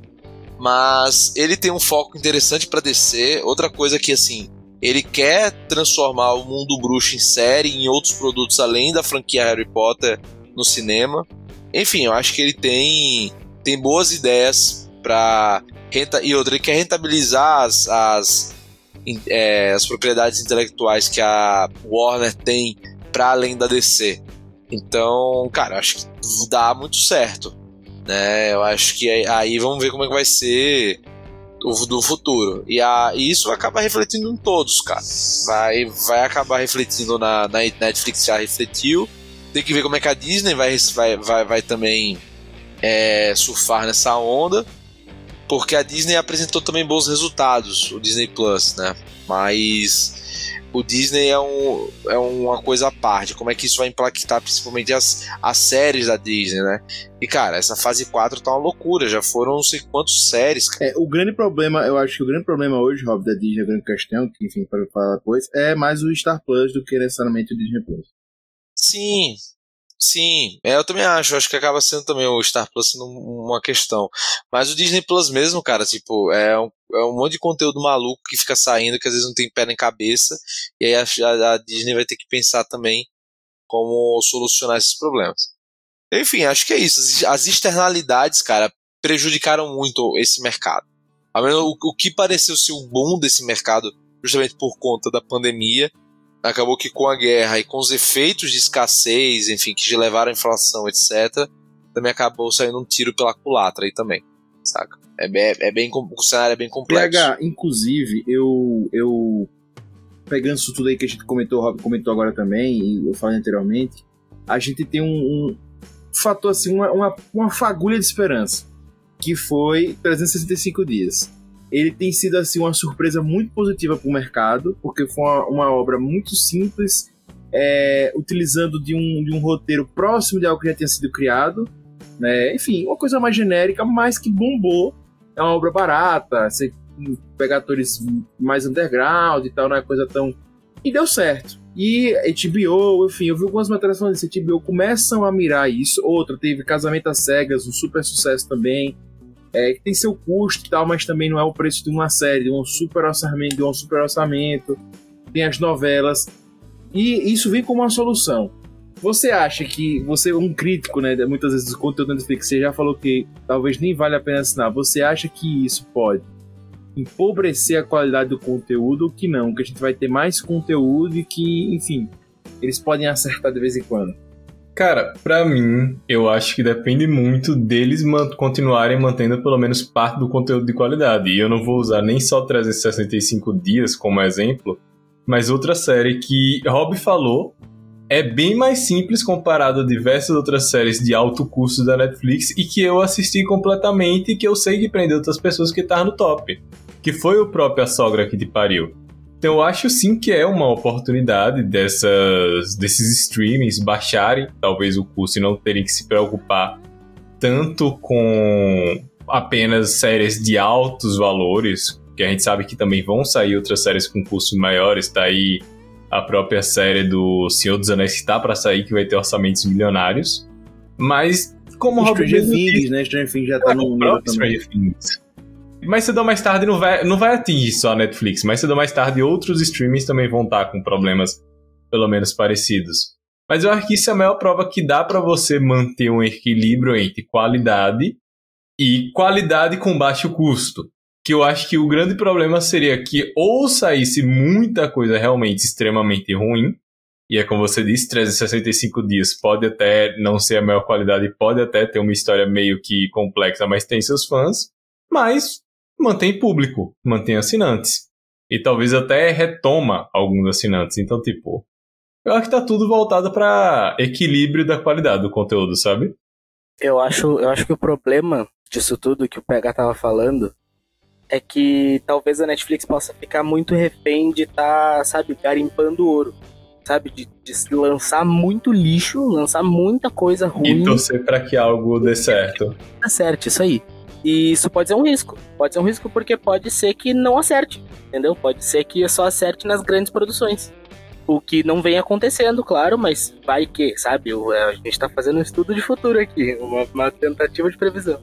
Mas ele tem um foco interessante para descer. Outra coisa que assim, ele quer transformar o mundo bruxo em série, em outros produtos além da franquia Harry Potter no cinema. Enfim, eu acho que ele tem tem boas ideias para renta e outra ele quer rentabilizar as, as é, as propriedades intelectuais que a Warner tem para além da DC. Então, cara, acho que dá muito certo. Né? Eu acho que aí vamos ver como é que vai ser o do futuro. E, a, e isso acaba refletindo em todos, cara. Vai, vai acabar refletindo na, na Netflix, já refletiu. Tem que ver como é que a Disney vai, vai, vai, vai também é, surfar nessa onda. Porque a Disney apresentou também bons resultados, o Disney Plus, né? Mas o Disney é, um, é uma coisa à parte. Como é que isso vai impactar principalmente as, as séries da Disney, né? E, cara, essa fase 4 tá uma loucura. Já foram não sei quantas séries. Cara. É, o grande problema, eu acho que o grande problema hoje, Rob, da Disney, a grande questão, que enfim, para falar depois, é mais o Star Plus do que necessariamente o Disney Plus. Sim, Sim, é, eu também acho. Acho que acaba sendo também o Star Plus sendo uma questão. Mas o Disney Plus mesmo, cara, tipo, é um, é um monte de conteúdo maluco que fica saindo, que às vezes não tem pé nem cabeça. E aí a, a Disney vai ter que pensar também como solucionar esses problemas. Enfim, acho que é isso. As externalidades, cara, prejudicaram muito esse mercado. O, que pareceu ser o boom desse mercado, justamente por conta da pandemia, acabou que com a guerra e com os efeitos de escassez, enfim, que levaram a inflação, etc., também acabou saindo um tiro pela culatra aí também, saca? É, é, é bem, o cenário é bem complexo. PH, inclusive, eu, eu pegando isso tudo aí que a gente comentou, o Rob comentou agora também, e eu falei anteriormente, a gente tem um, um fator assim, uma, uma, uma fagulha de esperança, que foi 365 dias ele tem sido assim uma surpresa muito positiva para o mercado, porque foi uma, uma obra muito simples, é, utilizando de um, de um roteiro próximo de algo que já tinha sido criado, né? Enfim, uma coisa mais genérica, mas que bombou. É uma obra barata, você pega atores mais underground e tal, não é coisa tão. E deu certo. E HBO, enfim, eu vi algumas matérias falando isso. HBO começam a mirar isso. Outra, teve Casamento às Cegas, um super sucesso também é, que tem seu custo e tal, mas também não é o preço de uma série, de um super orçamento, de um super orçamento. Tem as novelas. E isso vem como uma solução. Você acha que você é um crítico, né? Muitas vezes do conteúdo da Netflix, você já falou que talvez nem vale a pena assinar. Você acha que isso pode empobrecer a qualidade do conteúdo ou que não? Que a gente vai ter mais conteúdo e que, enfim, eles podem acertar de vez em quando? Cara, para mim, eu acho que depende muito deles man continuarem mantendo pelo menos parte do conteúdo de qualidade. E eu não vou usar nem só 365 dias como exemplo, mas outra série que Rob falou é bem mais simples comparado a diversas outras séries de alto custo da Netflix e que eu assisti completamente e que eu sei que prendeu outras pessoas que estavam no top. Que foi o próprio A Sogra que te pariu. Então eu acho sim que é uma oportunidade dessas, desses streamings baixarem talvez o custo e não terem que se preocupar tanto com apenas séries de altos valores, que a gente sabe que também vão sair outras séries com custos maiores, tá aí a própria série do Senhor dos Anéis que está para sair, que vai ter orçamentos milionários. Mas, como Stranger Things, né? Stranger Things já tá é, no número também. Stranger Things mais cedo ou mais tarde não vai, não vai atingir só a Netflix, mais cedo ou mais tarde outros streamings também vão estar com problemas pelo menos parecidos. Mas eu acho que isso é a maior prova que dá para você manter um equilíbrio entre qualidade e qualidade com baixo custo. Que eu acho que o grande problema seria que ou saísse muita coisa realmente extremamente ruim, e é como você disse, 365 dias pode até não ser a maior qualidade, pode até ter uma história meio que complexa, mas tem seus fãs, mas mantém público, mantém assinantes. E talvez até retoma alguns assinantes. Então, tipo, eu acho que tá tudo voltado para equilíbrio da qualidade do conteúdo, sabe? Eu acho, eu acho que o problema disso tudo que o PH tava falando é que talvez a Netflix possa ficar muito refém de estar, tá, sabe, garimpando ouro. Sabe, de, de, lançar muito lixo, lançar muita coisa ruim. E torcer para que algo dê certo. Dá certo, isso aí. E isso pode ser um risco. Pode ser um risco porque pode ser que não acerte, entendeu? Pode ser que só acerte nas grandes produções. O que não vem acontecendo, claro, mas vai que, sabe? É, a gente tá fazendo um estudo de futuro aqui, uma, uma tentativa de previsão.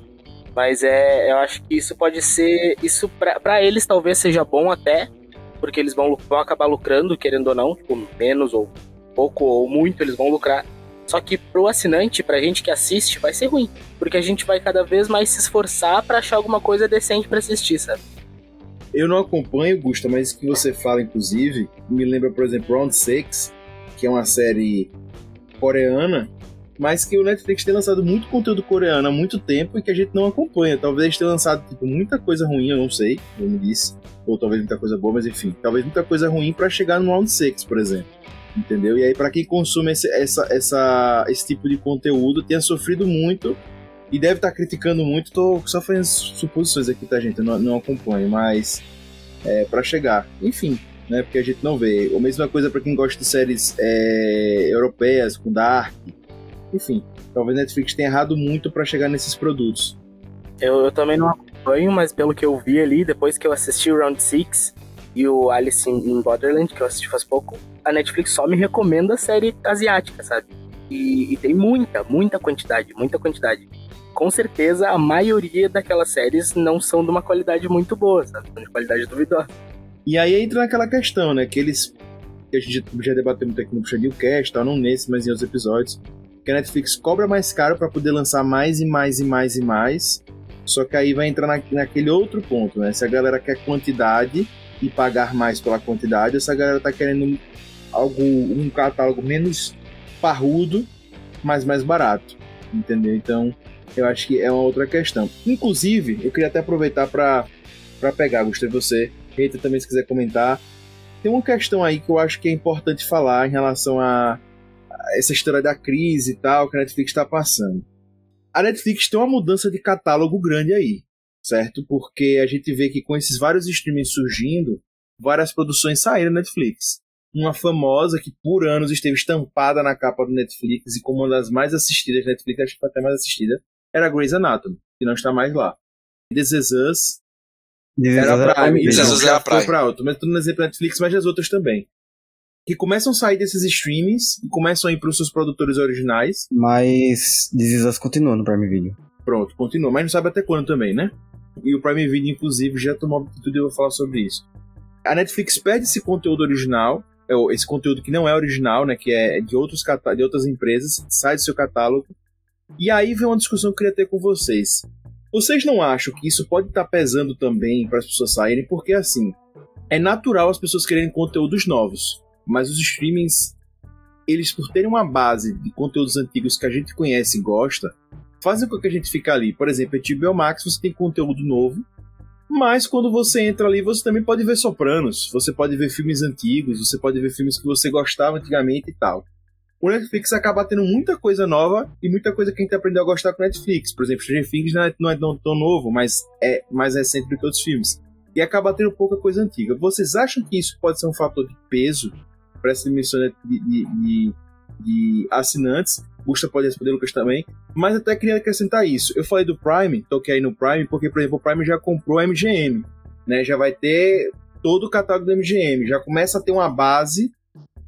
Mas é, eu acho que isso pode ser. Isso para eles talvez seja bom até, porque eles vão, vão acabar lucrando, querendo ou não, tipo, menos ou pouco ou muito, eles vão lucrar. Só que pro assinante, pra gente que assiste, vai ser ruim. Porque a gente vai cada vez mais se esforçar para achar alguma coisa decente para assistir, sabe? Eu não acompanho, Gusta, mas que você fala, inclusive, me lembra, por exemplo, Round 6, que é uma série coreana, mas que o Netflix tem lançado muito conteúdo coreano há muito tempo e que a gente não acompanha. Talvez eles tenham lançado tipo, muita coisa ruim, eu não sei, como disse, ou talvez muita coisa boa, mas enfim, talvez muita coisa ruim para chegar no Round 6, por exemplo. Entendeu? E aí, para quem consome esse, essa, essa, esse tipo de conteúdo, tenha sofrido muito e deve estar tá criticando muito. Tô só fazendo suposições aqui, tá, gente? Eu não, não acompanho, mas é, para chegar. Enfim, né? Porque a gente não vê. A mesma coisa para quem gosta de séries é, europeias, com Dark. Enfim, talvez Netflix tenha errado muito para chegar nesses produtos. Eu, eu, também não acompanho, mas pelo que eu vi ali, depois que eu assisti o Round 6 e o Alice in Borderland, que eu assisti faz pouco, a Netflix só me recomenda série asiática, sabe? E, e tem muita, muita quantidade, muita quantidade. Com certeza, a maioria daquelas séries não são de uma qualidade muito boa, sabe? São de qualidade duvidosa. E aí entra naquela questão, né? Que eles. Que a gente já debateu muito aqui no Puxadinho Cast, tá? não nesse, mas em outros episódios. Que a Netflix cobra mais caro para poder lançar mais e mais e mais e mais. Só que aí vai entrar na, naquele outro ponto, né? Se a galera quer quantidade e pagar mais pela quantidade, ou se a galera tá querendo algo, um catálogo menos parrudo, mas mais barato. Entendeu? Então, eu acho que é uma outra questão. Inclusive, eu queria até aproveitar para pegar, Gustavo, você hater também se quiser comentar. Tem uma questão aí que eu acho que é importante falar em relação a, a essa história da crise e tal que a Netflix está passando. A Netflix tem uma mudança de catálogo grande aí, certo? Porque a gente vê que com esses vários streamings surgindo, várias produções saíram da Netflix. Uma famosa que por anos esteve estampada na capa do Netflix e como uma das mais assistidas da Netflix, acho que foi até mais assistida, era Grey's Anatomy, que não está mais lá. This Is Us era Prime. Isso, não, já foi pra outro. Mas tudo no exemplo Netflix, mas as outras também. Que começam a sair desses streamings e começam a ir pros seus produtores originais. Mas This Is continua no Prime Video. Pronto, continua. Mas não sabe até quando também, né? E o Prime Video, inclusive, já tomou atitude e eu vou falar sobre isso. A Netflix perde esse conteúdo original, é, esse conteúdo que não é original, né? Que é de, outros de outras empresas, sai do seu catálogo. E aí vem uma discussão que eu queria ter com vocês. Vocês não acham que isso pode estar tá pesando também para as pessoas saírem? Porque, assim, é natural as pessoas quererem conteúdos novos, mas os streamings, eles, por terem uma base de conteúdos antigos que a gente conhece e gosta, fazem com que a gente fique ali. Por exemplo, a HBO Max você tem conteúdo novo, mas quando você entra ali, você também pode ver Sopranos, você pode ver filmes antigos, você pode ver filmes que você gostava antigamente e tal o Netflix acaba tendo muita coisa nova e muita coisa que a gente aprendeu a gostar com o Netflix. Por exemplo, Stranger Things não é, não é tão, novo, mas é mais recente do que outros filmes. E acaba tendo pouca coisa antiga. Vocês acham que isso pode ser um fator de peso para essa emissão de, de, de, de assinantes? Gusta pode responder, Lucas também. Mas até queria acrescentar isso. Eu falei do Prime, toquei aí no Prime, porque, por exemplo, o Prime já comprou a MGM. Né? Já vai ter todo o catálogo da MGM. Já começa a ter uma base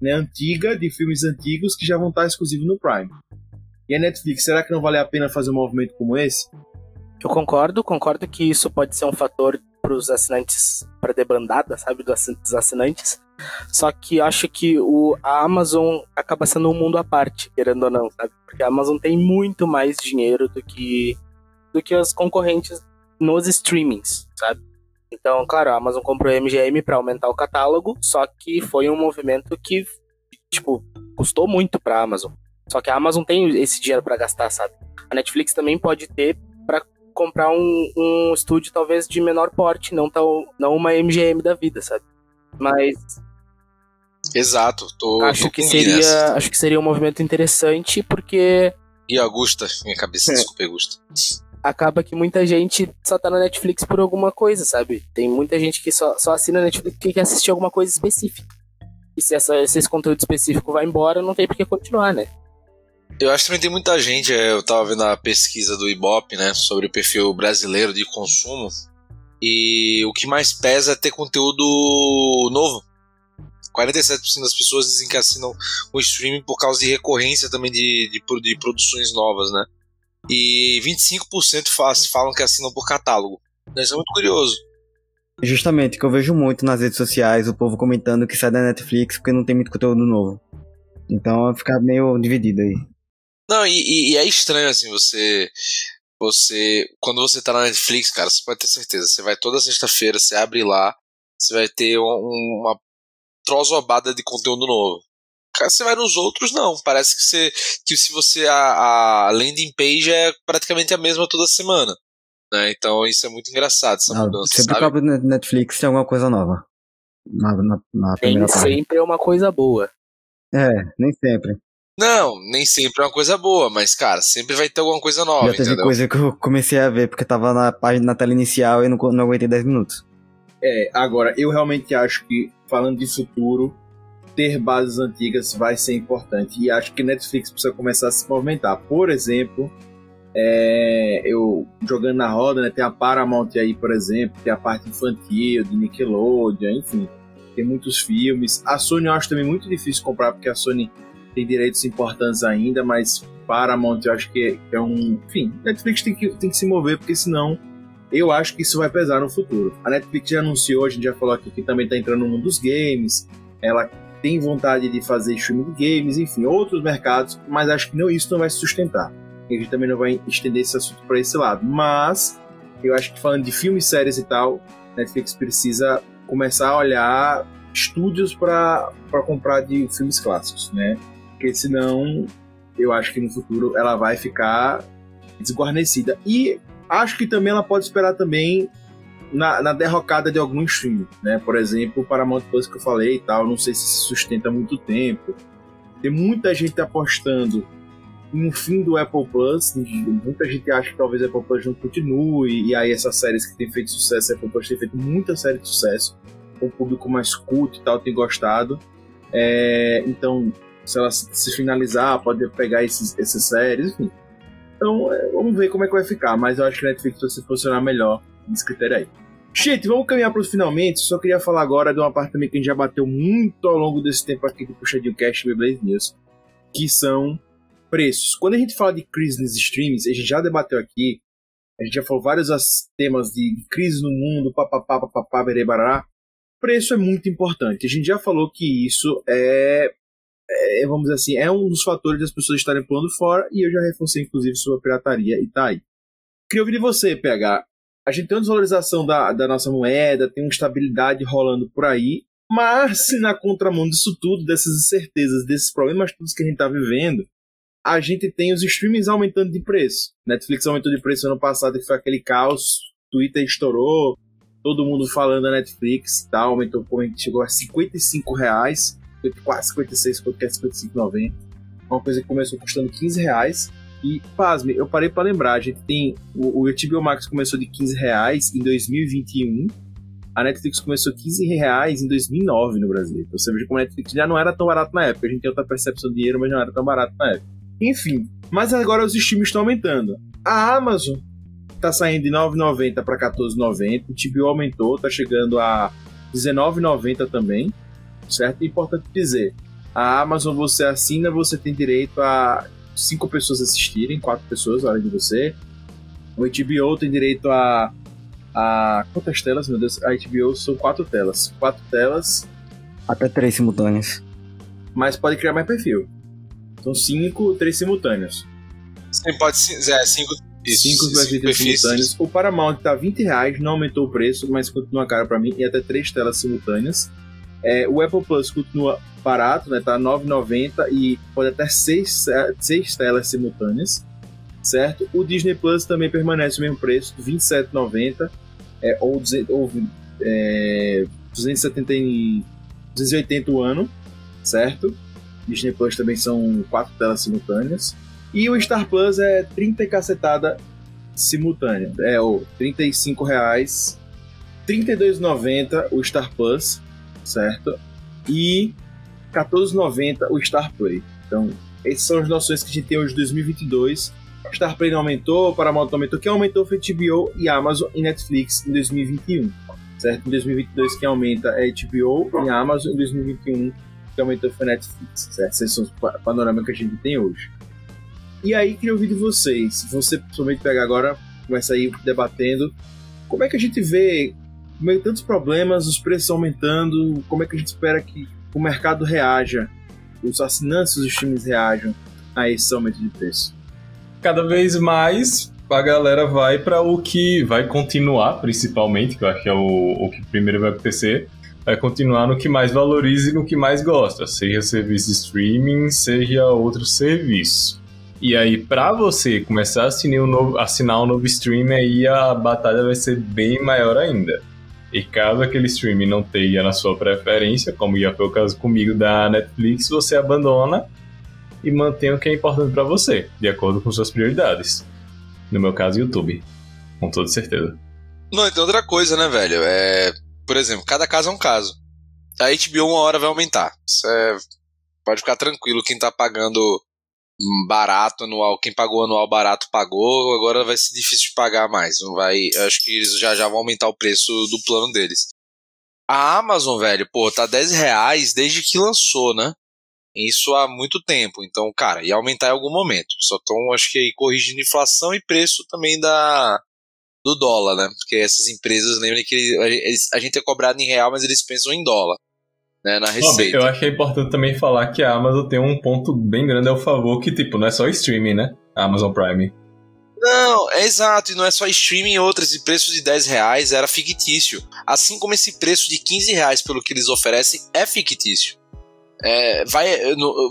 né, antiga, de filmes antigos que já vão estar exclusivos no Prime. E a Netflix, será que não vale a pena fazer um movimento como esse? Eu concordo, concordo que isso pode ser um fator para os assinantes, para debandada, sabe, dos assinantes. Só que acho que o, a Amazon acaba sendo um mundo à parte, querendo ou não, sabe? Porque a Amazon tem muito mais dinheiro do que, do que as concorrentes nos streamings, sabe? Então, claro, a Amazon comprou a MGM para aumentar o catálogo, só que foi um movimento que, tipo, custou muito para a Amazon. Só que a Amazon tem esse dinheiro para gastar, sabe? A Netflix também pode ter para comprar um, um estúdio talvez de menor porte, não, tão, não uma MGM da vida, sabe? Mas Exato, tô, acho tô que seria, acho que seria um movimento interessante porque e Augusta, minha cabeça, é. desculpa, Augusta acaba que muita gente só tá na Netflix por alguma coisa, sabe? Tem muita gente que só, só assina a Netflix porque quer assistir alguma coisa específica. E se, essa, se esse conteúdo específico vai embora, não tem por que continuar, né? Eu acho que também tem muita gente, é, eu tava vendo a pesquisa do Ibope, né, sobre o perfil brasileiro de consumo, e o que mais pesa é ter conteúdo novo. 47% das pessoas dizem que assinam o streaming por causa de recorrência também de, de, de produções novas, né? e 25% faz, falam que assinam por catálogo. Isso é muito curioso. Justamente, que eu vejo muito nas redes sociais o povo comentando que sai da Netflix porque não tem muito conteúdo novo. Então fica meio dividido aí. Não, e, e, é estranho assim, você. Você. Quando você tá na Netflix, cara, você pode ter certeza. Você vai toda sexta-feira, você abre lá, Você vai ter um, uma trozobada de conteúdo novo. Você vai nos outros, não. Parece que, você, que se você. A, a landing page é praticamente a mesma toda semana. Né? Então isso é muito engraçado, essa Ah, mudança. sempre sabe? que eu abro no Netflix tem alguma coisa nova. Na, na, na Nem primeira parte. sempre é uma coisa boa. É, nem sempre. Não, nem sempre é uma coisa boa, mas, cara, sempre vai ter alguma coisa nova, Já teve entendeu? coisa que eu comecei a ver porque tava na página na tela inicial e não, não aguentei 10 minutos. É, agora, eu realmente acho que, falando de futuro, ter bases antigas vai ser importante. E acho que Netflix precisa começar a se movimentar. Por exemplo, é, eu jogando na roda, né, tem a Paramount aí, por exemplo, tem a parte infantil, de Nickelodeon, enfim. Tem muitos filmes. A Sony eu acho também muito difícil comprar, porque a Sony tem direitos importantes ainda, mas Paramount eu acho que é um. Enfim, Netflix tem que, tem que se mover, porque senão eu acho que isso vai pesar no futuro. A Netflix já anunciou, a gente já falou aqui que também está entrando no mundo dos games, ela tem vontade de fazer streaming de games, enfim, outros mercados, mas acho que não, isso não vai se sustentar. A gente também não vai estender esse assunto para esse lado. Mas eu acho que falando de filmes, séries e tal, Netflix precisa começar a olhar estúdios para comprar de filmes clássicos, né? Porque senão eu acho que no futuro ela vai ficar desguarnecida. E acho que também ela pode esperar também na, na derrocada de algum stream, né? Por exemplo, o Paramount Plus que eu falei e tal, não sei se se sustenta muito tempo. Tem muita gente apostando em um fim do Apple Plus, muita gente acha que talvez o Apple Plus não continue, e aí essas séries que têm feito sucesso, a Apple Plus tem feito muita série de sucesso, o público mais culto e tal tem gostado. É, então, se ela se se finalizar, pode pegar esses, essas séries, enfim. Então, é, vamos ver como é que vai ficar, mas eu acho que a Netflix vai se funcionar melhor nesse critério aí. Gente, vamos caminhar para os finalmente. Só queria falar agora de uma parte também que a gente já bateu muito ao longo desse tempo aqui do Puxadinho Cast e Beyblade News, que são preços. Quando a gente fala de crise nos streams, a gente já debateu aqui, a gente já falou vários as- temas de crise no mundo, papapá, papapá, berebará. Preço é muito importante. A gente já falou que isso é, é, vamos dizer assim, é um dos fatores das pessoas estarem pulando fora, e eu já reforcei, inclusive, sobre a pirataria e tá aí. Queria ouvir de você, PH. A gente tem uma desvalorização da, da nossa moeda, tem uma estabilidade rolando por aí, mas na contramão disso tudo, dessas incertezas, desses problemas todos que a gente tá vivendo, a gente tem os streamings aumentando de preço. Netflix aumentou de preço ano passado, que foi aquele caos, Twitter estourou, todo mundo falando da Netflix, tá? aumentou, como a gente chegou a 55 reais, quase 56, quanto que é 55,90. Uma coisa que começou custando 15 reais. E, pasme, eu parei para lembrar, a gente tem, o, o HBO Max começou de 15 reais em 2021, a Netflix começou 15 reais em 2009 no Brasil. Então você veja como a Netflix já não era tão barato na época, a gente tem outra percepção de dinheiro, mas não era tão barato na época. Enfim, mas agora os streams estão aumentando. A Amazon tá saindo de 9,90 para 14,90. O TBO aumentou, tá chegando a 19,90 também. Certo? É importante dizer, a Amazon você assina, você tem direito a cinco pessoas assistirem, quatro pessoas além de você. O HBO tem direito a a quantas telas, meu Deus? A HBO são quatro telas. Quatro telas, Até três simultâneas. mas pode criar mais perfil. São cinco, três simultâneos. Sim, pode ser. É, cinco, isso, cinco perfis simultâneos. O Paramount tá 20 reais, não aumentou o preço, mas continua caro pra mim, e até três telas simultâneas. É, o Apple Plus continua barato, né? Tá 9,90 e pode até seis, eh, seis telas simultâneas, certo? O Disney Plus também permanece o mesmo preço, 27,90 é, ou, 200 ou é, 270 e 280 o ano, certo? Disney Plus também são quatro telas simultâneas. E o Star Plus é 30 e cacetada simultânea. É, ou 35 reais, 32,90 o Star Plus, certo? E 14,90 o Star Play. Então, essas são as noções que a gente tem hoje de 2022. Star Play não aumentou, Paramount não aumentou. Quem aumentou foi HBO e Amazon e Netflix em 2021, certo? Em 2022 quem aumenta é HBO e Amazon. Em 2021 quem aumentou foi Netflix, certo? Esses são os pa- panorama que a gente tem hoje. E aí, queria ouvir de vocês. Você, principalmente, pega agora, começa aí debatendo. Como é que a gente vê, no meio de tantos problemas, os preços aumentando, como é que a gente espera que o mercado reaja, os assinantes dos times reajam a esse aumento de preço? Cada vez mais a galera vai para o que vai continuar, principalmente, que eu acho que é o, o que primeiro vai acontecer, vai continuar no que mais valoriza e no que mais gosta, seja serviço de streaming, seja outro serviço. E aí, para você começar a assinar um, novo, assinar um novo stream, aí a batalha vai ser bem maior ainda. E caso aquele stream não tenha na sua preferência, como já foi o caso comigo da Netflix, você abandona e mantém o que é importante para você, de acordo com suas prioridades. No meu caso, YouTube. Com toda certeza. Não, então outra coisa, né, velho? É, por exemplo, cada caso é um caso. A HBO uma hora vai aumentar. É, pode ficar tranquilo, quem tá pagando barato anual, quem pagou anual barato pagou, agora vai ser difícil de pagar mais. Não vai, acho que eles já já vão aumentar o preço do plano deles. A Amazon, velho, pô, tá 10 reais desde que lançou, né? Isso há muito tempo. Então, cara, ia aumentar em algum momento. Só estão, acho que aí, corrigindo inflação e preço também da do dólar, né? Porque essas empresas, lembrem que eles, a gente é cobrado em real, mas eles pensam em dólar né, na receita. eu acho que é importante também falar que a Amazon tem um ponto bem grande ao favor que, tipo, não é só streaming, né? A Amazon Prime. Não, é exato, e não é só streaming outras, e preço de 10 reais era fictício. Assim como esse preço de 15 reais pelo que eles oferecem é fictício. É, vai,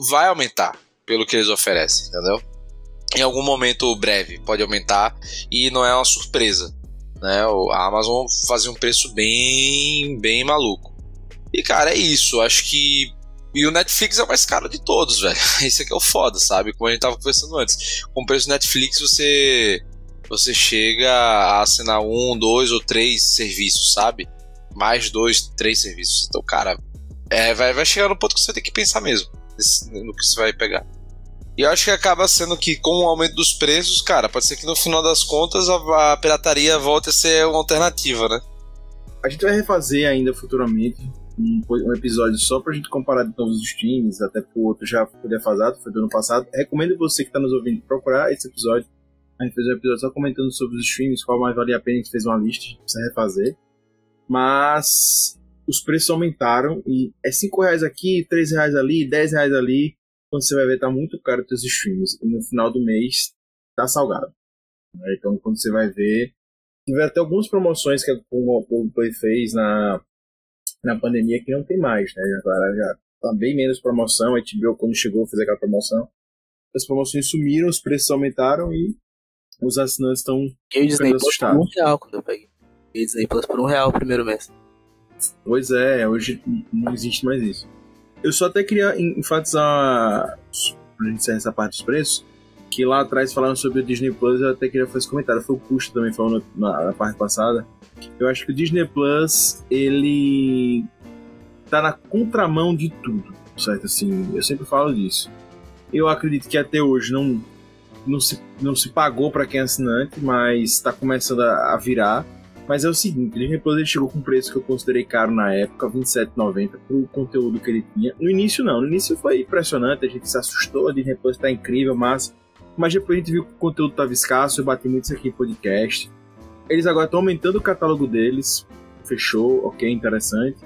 vai aumentar pelo que eles oferecem, entendeu? Em algum momento breve pode aumentar e não é uma surpresa. Né? A Amazon fazia um preço bem, bem maluco. E, cara, é isso. Acho que. E o Netflix é o mais caro de todos, velho. <laughs> Esse aqui é o foda, sabe? Como a gente tava conversando antes. Com o preço do Netflix, você. Você chega a assinar um, dois ou três serviços, sabe? Mais dois, três serviços. Então, cara, é, vai, vai chegar no ponto que você tem que pensar mesmo no que você vai pegar. E eu acho que acaba sendo que, com o aumento dos preços, cara, pode ser que no final das contas a, a pirataria volte a ser uma alternativa, né? A gente vai refazer ainda futuramente um, um episódio só pra gente comparar de todos os streams, até porque o outro já foi defasado, foi do ano passado. Recomendo você que tá nos ouvindo procurar esse episódio. A gente fez um episódio só comentando sobre os streams, qual mais valia a pena, a gente fez uma lista, a gente precisa refazer. Mas os preços aumentaram e é 5 reais aqui, 3 reais ali, 10 reais ali. Quando você vai ver, tá muito caro os teus streams. E no final do mês tá salgado. Então quando você vai ver. Tiver até algumas promoções que o Play fez na na pandemia que não tem mais, né? Agora já tá bem menos promoção, a HBO quando chegou fez aquela promoção. As promoções sumiram, os preços aumentaram e os assinantes estão E o Disney Plus por um real quando eu peguei. E o Disney Plus por um real o primeiro mês. Pois é, hoje não existe mais isso. Eu só até queria enfatizar, pra gente encerrar essa parte dos preços, que lá atrás falando sobre o Disney Plus, eu até queria fazer esse comentário. Foi o Puxa também falando na, na parte passada eu acho que o Disney Plus, ele tá na contramão de tudo, certo? Assim, eu sempre falo disso. Eu acredito que até hoje não, não, se, não se pagou para quem é assinante, mas está começando a, a, virar. Mas é o seguinte, o Disney Plus ele chegou com um preço que eu considerei caro na época, R$27,90, pro conteúdo que ele tinha. No início não, no início foi impressionante, a gente se assustou, a Disney Plus tá incrível, mas, mas depois a gente viu que o conteúdo estava escasso, eu bati muito isso aqui em podcast eles agora estão aumentando o catálogo deles. Fechou, ok, interessante.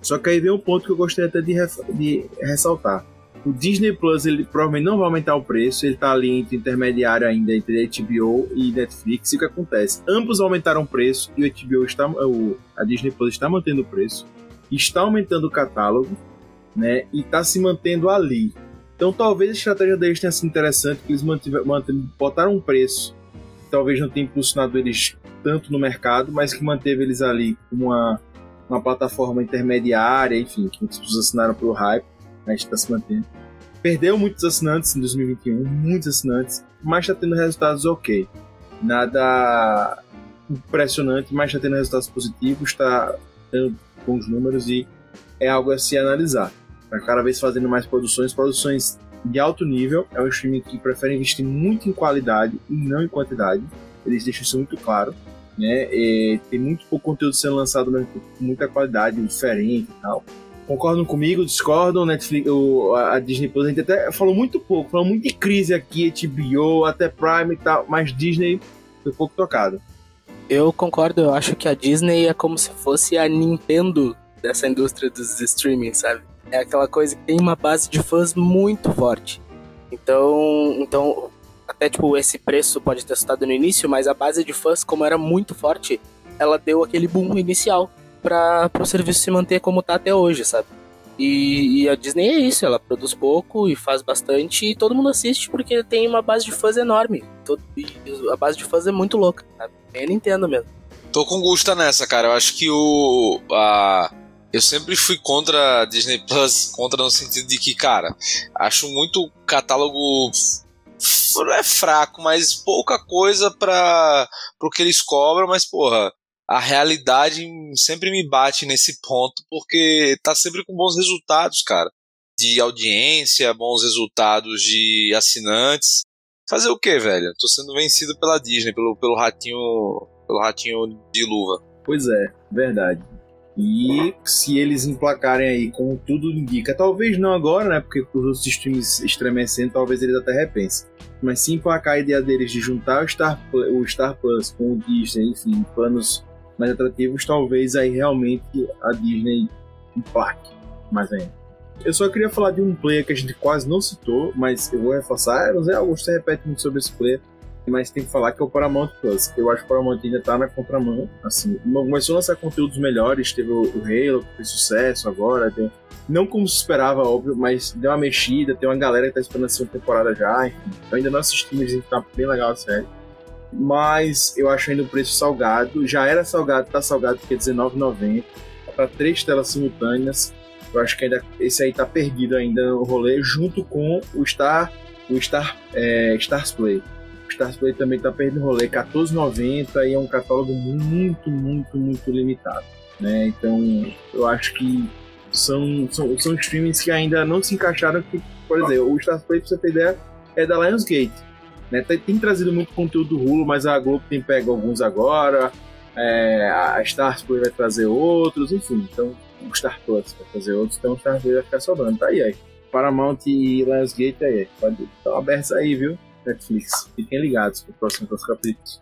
Só que aí vem um ponto que eu gostaria até de, de ressaltar. O Disney Plus ele provavelmente não vai aumentar o preço, ele está ali entre intermediário ainda entre HBO e Netflix. E o que acontece? Ambos aumentaram o preço e o HBO está, o, a Disney Plus está mantendo o preço, está aumentando o catálogo, né? E está se mantendo ali. Então talvez a estratégia deles tenha sido interessante, que eles mantiveram, botaram um preço, talvez não tenha impulsionado eles tanto no mercado, mas que manteve eles ali como uma, uma plataforma intermediária, enfim, que muitas pessoas assinaram pelo hype, a gente está se mantendo. Perdeu muitos assinantes em 2021, muitos assinantes, mas está tendo resultados ok. Nada impressionante, mas está tendo resultados positivos, está tendo bons números e é algo a se analisar. Está cada vez fazendo mais produções, produções de alto nível. É um streaming que prefere investir muito em qualidade e não em quantidade. Eles deixam isso muito claro né? E tem muito pouco conteúdo sendo lançado com muita qualidade, diferente e tal. Concordam comigo? Discordam? Netflix, o, a Disney Plus, a gente até falou muito pouco, falou muito de crise aqui, HBO, até Prime e tal, mas Disney foi pouco tocado. Eu concordo, eu acho que a Disney é como se fosse a Nintendo dessa indústria dos streaming, sabe? É aquela coisa que tem uma base de fãs muito forte. Então, então até tipo esse preço pode ter assustado no início, mas a base de fãs, como era muito forte, ela deu aquele boom inicial para o serviço se manter como tá até hoje, sabe? E, e, a Disney é isso, ela produz pouco e faz bastante e todo mundo assiste porque tem uma base de fãs enorme. Todo, a base de fãs é muito louca, sabe? É Nintendo mesmo. Tô com gosto nessa, cara. Eu acho que o. A, eu sempre fui contra a Disney Plus, contra no sentido de que, cara, acho muito catálogo não é fraco, mas pouca coisa para o que eles cobram, mas porra, a realidade sempre me bate nesse ponto, porque tá sempre com bons resultados, cara. De audiência, bons resultados de assinantes. Fazer o que, velho? Tô sendo vencido pela Disney, pelo, pelo ratinho. pelo ratinho de luva. Pois é, verdade. E se eles emplacarem aí, como tudo indica, talvez não agora, né? Porque os outros streams estremecendo, talvez eles até repensem. Mas se emplacar a ideia deles de juntar o Star, o Star Plus com o Disney, enfim, planos mais atrativos, talvez aí realmente a Disney emplaque mais ainda. Eu só queria falar de um player que a gente quase não citou, mas eu vou reforçar. Eu não sei, Augusto repete muito sobre esse player, mas tem que falar que é o Paramount Plus. Eu acho que o Paramount ainda tá na contramão. Assim, começou a lançar conteúdos melhores, teve o, Halo, que fez sucesso agora. Tem, não como se esperava, óbvio, mas deu uma mexida. Tem uma galera que tá esperando a segunda temporada já. Enfim, eu ainda não assisti, mas tá bem legal a série mas eu acho ainda o preço salgado. Já era salgado, tá salgado porque é R$19,90 para três telas simultâneas. Eu acho que ainda esse aí tá perdido ainda no rolê, junto com o Star, o Star, é, Stars Play. O Stars Play também tá perdido no rolê, R$14,90 e é um catálogo muito, muito, muito limitado. Né? Então eu acho que são, são, são streamings que ainda não se encaixaram. Que, por exemplo, o Stars Play, pra você ter ideia, é da Lionsgate né? Tem, tem, trazido muito conteúdo do Hulu, mas a Globo tem pego alguns agora, é, a Star Plus vai trazer outros, enfim. Então, o Star vai trazer outros, então o Star vai ficar sobrando. Tá aí, aí. Paramount e Lionsgate aí. Estão abertos aí, viu? Netflix. Fiquem ligados para os próximos capítulos.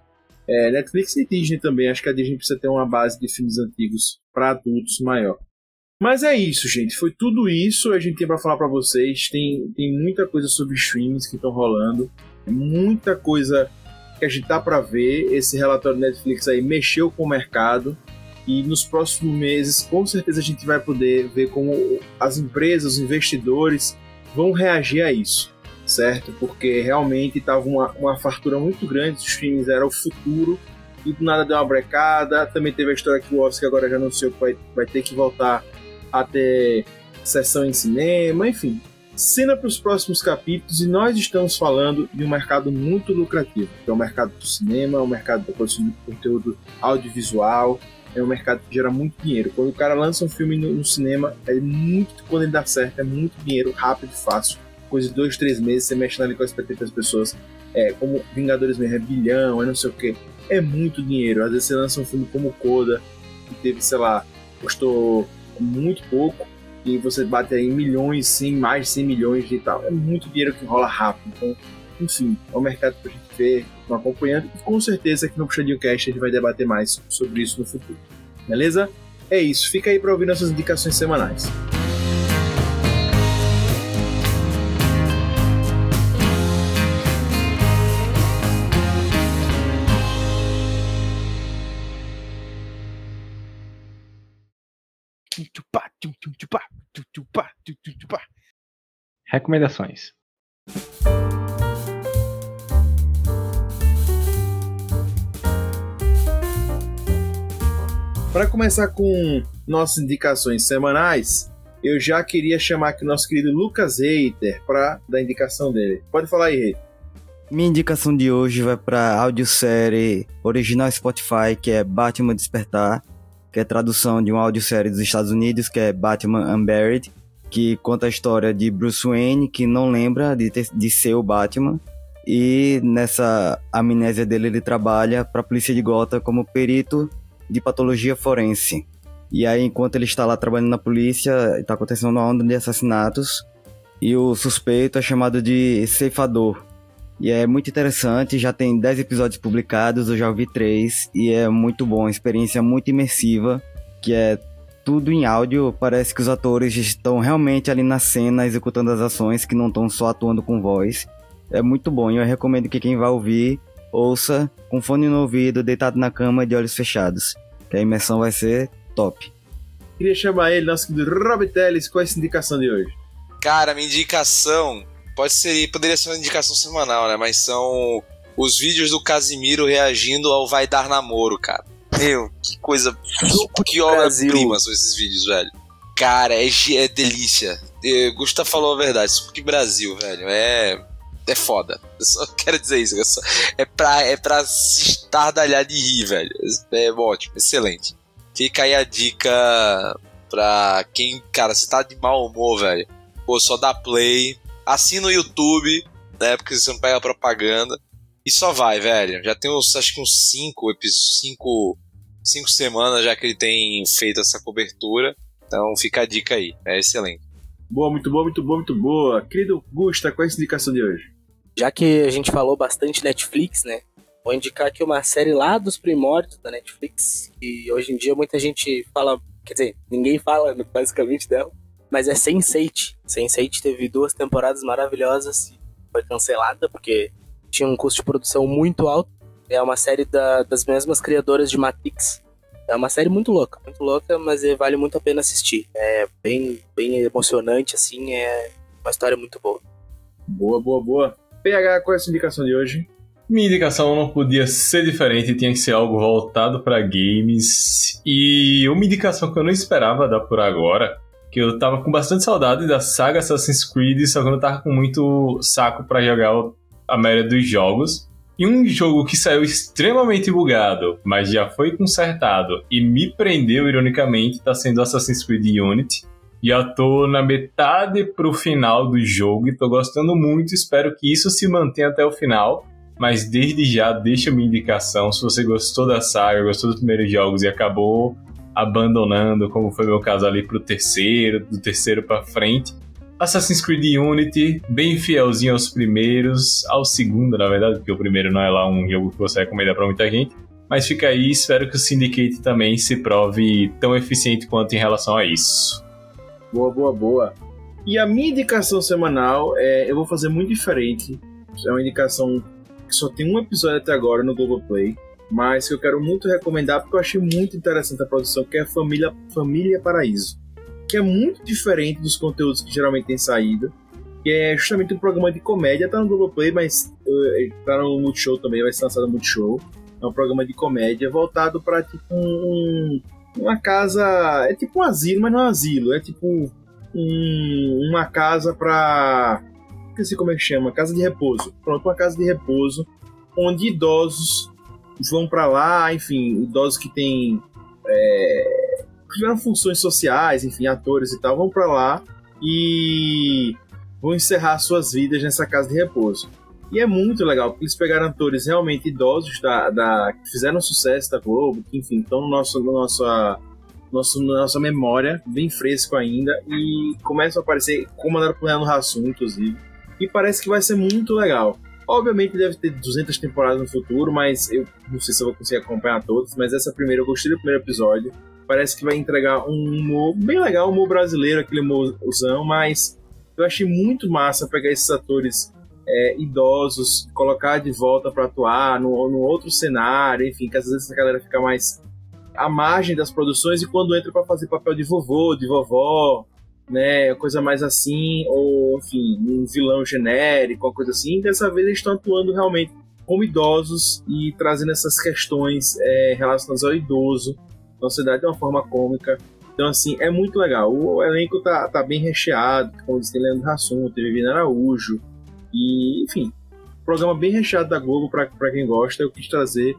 É, Netflix e Disney também. Acho que a Disney precisa ter uma base de filmes antigos para adultos maior. Mas é isso, gente. Foi tudo isso a gente tem para falar para vocês. Tem, tem muita coisa sobre streams que estão rolando. Muita coisa que a gente tá para ver. Esse relatório Netflix aí mexeu com o mercado. E nos próximos meses, com certeza, a gente vai poder ver como as empresas, os investidores vão reagir a isso, certo? Porque realmente estava uma, uma fartura muito grande, os filmes era o futuro e do nada deu uma brecada. Também teve a história que o Oscar agora já anunciou que vai, vai ter que voltar a ter sessão em cinema, enfim. Cena para os próximos capítulos e nós estamos falando de um mercado muito lucrativo, que é o mercado do cinema, o mercado da produção de conteúdo audiovisual, é um mercado que gera muito dinheiro. Quando o cara lança um filme no, no cinema, é muito, quando ele dá certo, é muito dinheiro, rápido e fácil. Coisa de dois, três meses, você mexe com as expectativas das pessoas. É, como Vingadores mesmo, é bilhão, é não sei o que. É muito dinheiro. Às vezes você lança um filme como Coda, que teve, sei lá, custou muito pouco, e você bate aí milhões, sim, mais de 100 milhões e tal. É muito dinheiro que rola rápido. Então, enfim, é um mercado pra gente ver, acompanhando, e com certeza aqui no Puxadinho Cast a gente vai debater mais sobre isso no futuro. Beleza? É isso, fica aí para ouvir nossas indicações semanais. Recomendações. Para começar com nossas indicações semanais, eu já queria chamar aqui o nosso querido Lucas Reiter para dar a indicação dele. Pode falar aí, Reiter. Minha indicação de hoje vai para a audiosérie original Spotify, que é Batman Despertar, que é tradução de uma audiosérie dos Estados Unidos, que é Batman Unburied, que conta a história de Bruce Wayne, que não lembra de, ter, de ser o Batman, e nessa amnésia dele ele trabalha para a polícia de Gotham como perito de patologia forense. E aí, enquanto ele está lá trabalhando na polícia, está acontecendo uma onda de assassinatos, e o suspeito é chamado de ceifador, e é muito interessante, já tem 10 episódios publicados, eu já ouvi 3 e é muito bom, experiência muito imersiva, que é tudo em áudio, parece que os atores estão realmente ali na cena executando as ações, que não estão só atuando com voz. é muito bom. E eu recomendo que quem vai ouvir, ouça com fone no ouvido, deitado na cama de olhos fechados. Que a imersão vai ser top. Queria chamar ele, nosso querido Rob Teles, qual é essa indicação de hoje? Cara, minha indicação pode ser, poderia ser uma indicação semanal, né? Mas são os vídeos do Casimiro reagindo ao Vai Dar Namoro, cara. Meu, que coisa. Que obra-prima são esses vídeos, velho. Cara, é, é delícia. É, Gustavo falou a verdade. Suco de Brasil, velho. É. É foda. Eu só quero dizer isso. Só, é, pra, é pra se estardalhar de rir, velho. É ótimo, excelente. Fica aí a dica pra quem, cara, se tá de mau humor, velho. Pô, só dá play. Assina o YouTube, né? Porque você não pega propaganda. E só vai, velho. Já tem uns, acho que uns 5 episódios. 5 cinco semanas já que ele tem feito essa cobertura. Então fica a dica aí, é excelente. Boa, muito boa, muito boa, muito boa. Querido Gusta, qual é a indicação de hoje? Já que a gente falou bastante Netflix, né? Vou indicar aqui uma série lá dos primórdios da Netflix, que hoje em dia muita gente fala, quer dizer, ninguém fala basicamente dela, mas é Sense8. Sense8 teve duas temporadas maravilhosas e foi cancelada porque tinha um custo de produção muito alto é uma série da, das mesmas criadoras de Matrix. É uma série muito louca, muito louca, mas é, vale muito a pena assistir. É bem, bem emocionante, assim, é uma história muito boa. Boa, boa, boa. PH, qual é a sua indicação de hoje? Minha indicação não podia ser diferente, tinha que ser algo voltado para games. E uma indicação que eu não esperava dar por agora, que eu tava com bastante saudade da saga Assassin's Creed, só que eu não tava com muito saco para jogar a maioria dos jogos. E um jogo que saiu extremamente bugado, mas já foi consertado e me prendeu, ironicamente, está sendo Assassin's Creed Unity. Já tô na metade pro final do jogo e tô gostando muito, espero que isso se mantenha até o final. Mas desde já, deixa minha indicação, se você gostou da saga, gostou dos primeiros jogos e acabou abandonando, como foi meu caso ali pro terceiro, do terceiro para frente, Assassin's Creed Unity, bem fielzinho aos primeiros, ao segundo, na verdade, porque o primeiro não é lá um jogo que você recomenda para muita gente. Mas fica aí, espero que o Syndicate também se prove tão eficiente quanto em relação a isso. Boa, boa, boa. E a minha indicação semanal é, eu vou fazer muito diferente. É uma indicação que só tem um episódio até agora no Globoplay, mas que eu quero muito recomendar porque eu achei muito interessante a produção, que é Família, Família Paraíso que é muito diferente dos conteúdos que geralmente tem saído, que é justamente um programa de comédia, tá no Globoplay, mas uh, tá no Multishow também, vai ser lançado no Multishow. É um programa de comédia voltado para tipo um, uma casa, é tipo um asilo, mas não é um asilo, é tipo um, uma casa para sei como é que chama, casa de repouso. Pronto, uma casa de repouso onde idosos vão para lá, enfim, idosos que têm é, tiveram funções sociais, enfim, atores e tal, vão para lá e vão encerrar suas vidas nessa casa de repouso. E é muito legal, porque eles pegaram atores realmente idosos da, da que fizeram sucesso da Globo, que enfim, estão no nosso, no nossa, nosso, nossa memória, bem fresco ainda, e começam a aparecer, comandaram por Leandro Hassum, inclusive. E parece que vai ser muito legal. Obviamente deve ter 200 temporadas no futuro, mas eu não sei se eu vou conseguir acompanhar todas, mas essa primeira eu gostei do primeiro episódio parece que vai entregar um humor bem legal, um humor brasileiro, aquele humorzão, mas eu achei muito massa pegar esses atores é, idosos, colocar de volta para atuar no, outro cenário, enfim, que às vezes a galera fica mais à margem das produções e quando entra para fazer papel de vovô, de vovó, né, coisa mais assim, ou enfim, um vilão genérico, uma coisa assim, dessa vez eles estão atuando realmente como idosos e trazendo essas questões é, relacionadas ao idoso sociedade de uma forma cômica. Então, assim, é muito legal. O elenco tá, tá bem recheado, como disse, tem Leandro Hassum, tem Viviane Araújo, e, enfim, programa bem recheado da Globo para quem gosta. Eu quis trazer.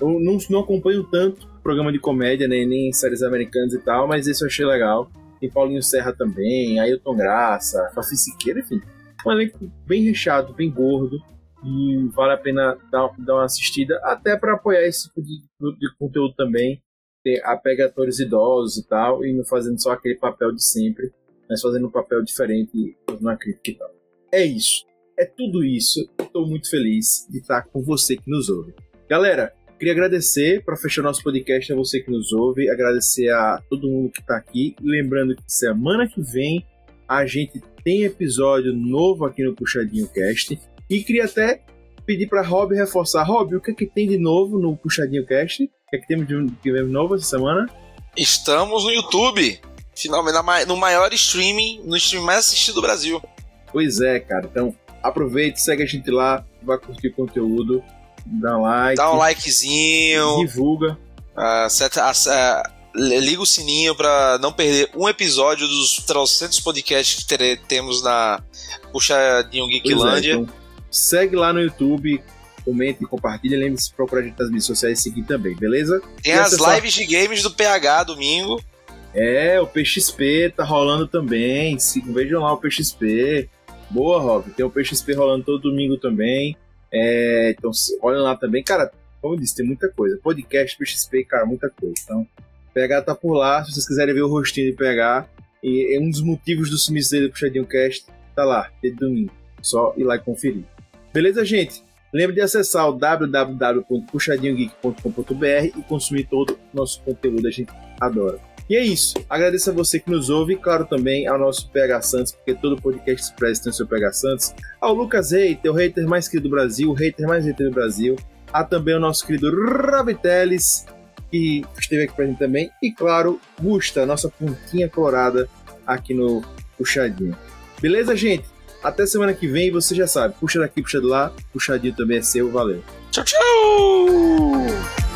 Eu não, não acompanho tanto programa de comédia, né, nem séries americanas e tal, mas esse eu achei legal. Tem Paulinho Serra também, Ailton Graça, Fafi Siqueira, enfim. Um elenco bem recheado, bem gordo e vale a pena dar, dar uma assistida, até para apoiar esse tipo de, de, conteúdo também apega atores idosos e tal, e não fazendo só aquele papel de sempre, mas fazendo um papel diferente na crítica e tal. É isso. É tudo isso. Estou muito feliz de estar com você que nos ouve. Galera, queria agradecer para fechar nosso podcast a você que nos ouve, agradecer a todo mundo que está aqui. Lembrando que semana que vem a gente tem episódio novo aqui no Puxadinho Cast. E queria até pedir para Rob reforçar. Rob, o que, é que tem de novo no Puxadinho Cast? O que é que temos de, de novo essa semana? Estamos no YouTube. Finalmente, no maior streaming, no streaming mais assistido do Brasil. Pois é, cara. Então, aproveite, segue a gente lá, vai curtir o conteúdo, dá um like. Dá um likezinho. Divulga. Uh, seta, uh, liga o sininho para não perder um episódio dos 300 podcasts que tere, temos na Puxadinho Geeklândia. É, então, segue lá no YouTube, comente, compartilha. Lembre-se de procurar a gente nas mídias sociais e seguir também, beleza? Tem e as acessar... lives de games do PH domingo. É, o PXP tá rolando também. Vejam lá o PXP. Boa, Rob. Tem o PXP rolando todo domingo também. É, então, olhem lá também. Cara, como eu disse, tem muita coisa. Podcast, PXP, cara, muita coisa. Então, PH tá por lá. Se vocês quiserem ver o rostinho de PH, e é um dos motivos do sumiço dele do Puxadinho Cast, tá lá, de domingo. Só ir lá e conferir. Beleza, gente? Lembre de acessar o www.puxadinhogeek.com.br e consumir todo o nosso conteúdo, a gente adora. E é isso. Agradeço a você que nos ouve e, claro, também ao nosso PH Santos, porque todo podcast express tem o seu PH Santos. Ao Lucas Reiter, o hater mais querido do Brasil, o hater mais hater do Brasil. Há também o nosso querido Rabiteles, que esteve aqui pra gente também. E, claro, Gusta, nossa pontinha colorada aqui no Puxadinho. Beleza, gente? Até semana que vem, você já sabe. Puxa daqui, puxa de lá. Puxadinho também é seu. Valeu. Tchau, tchau!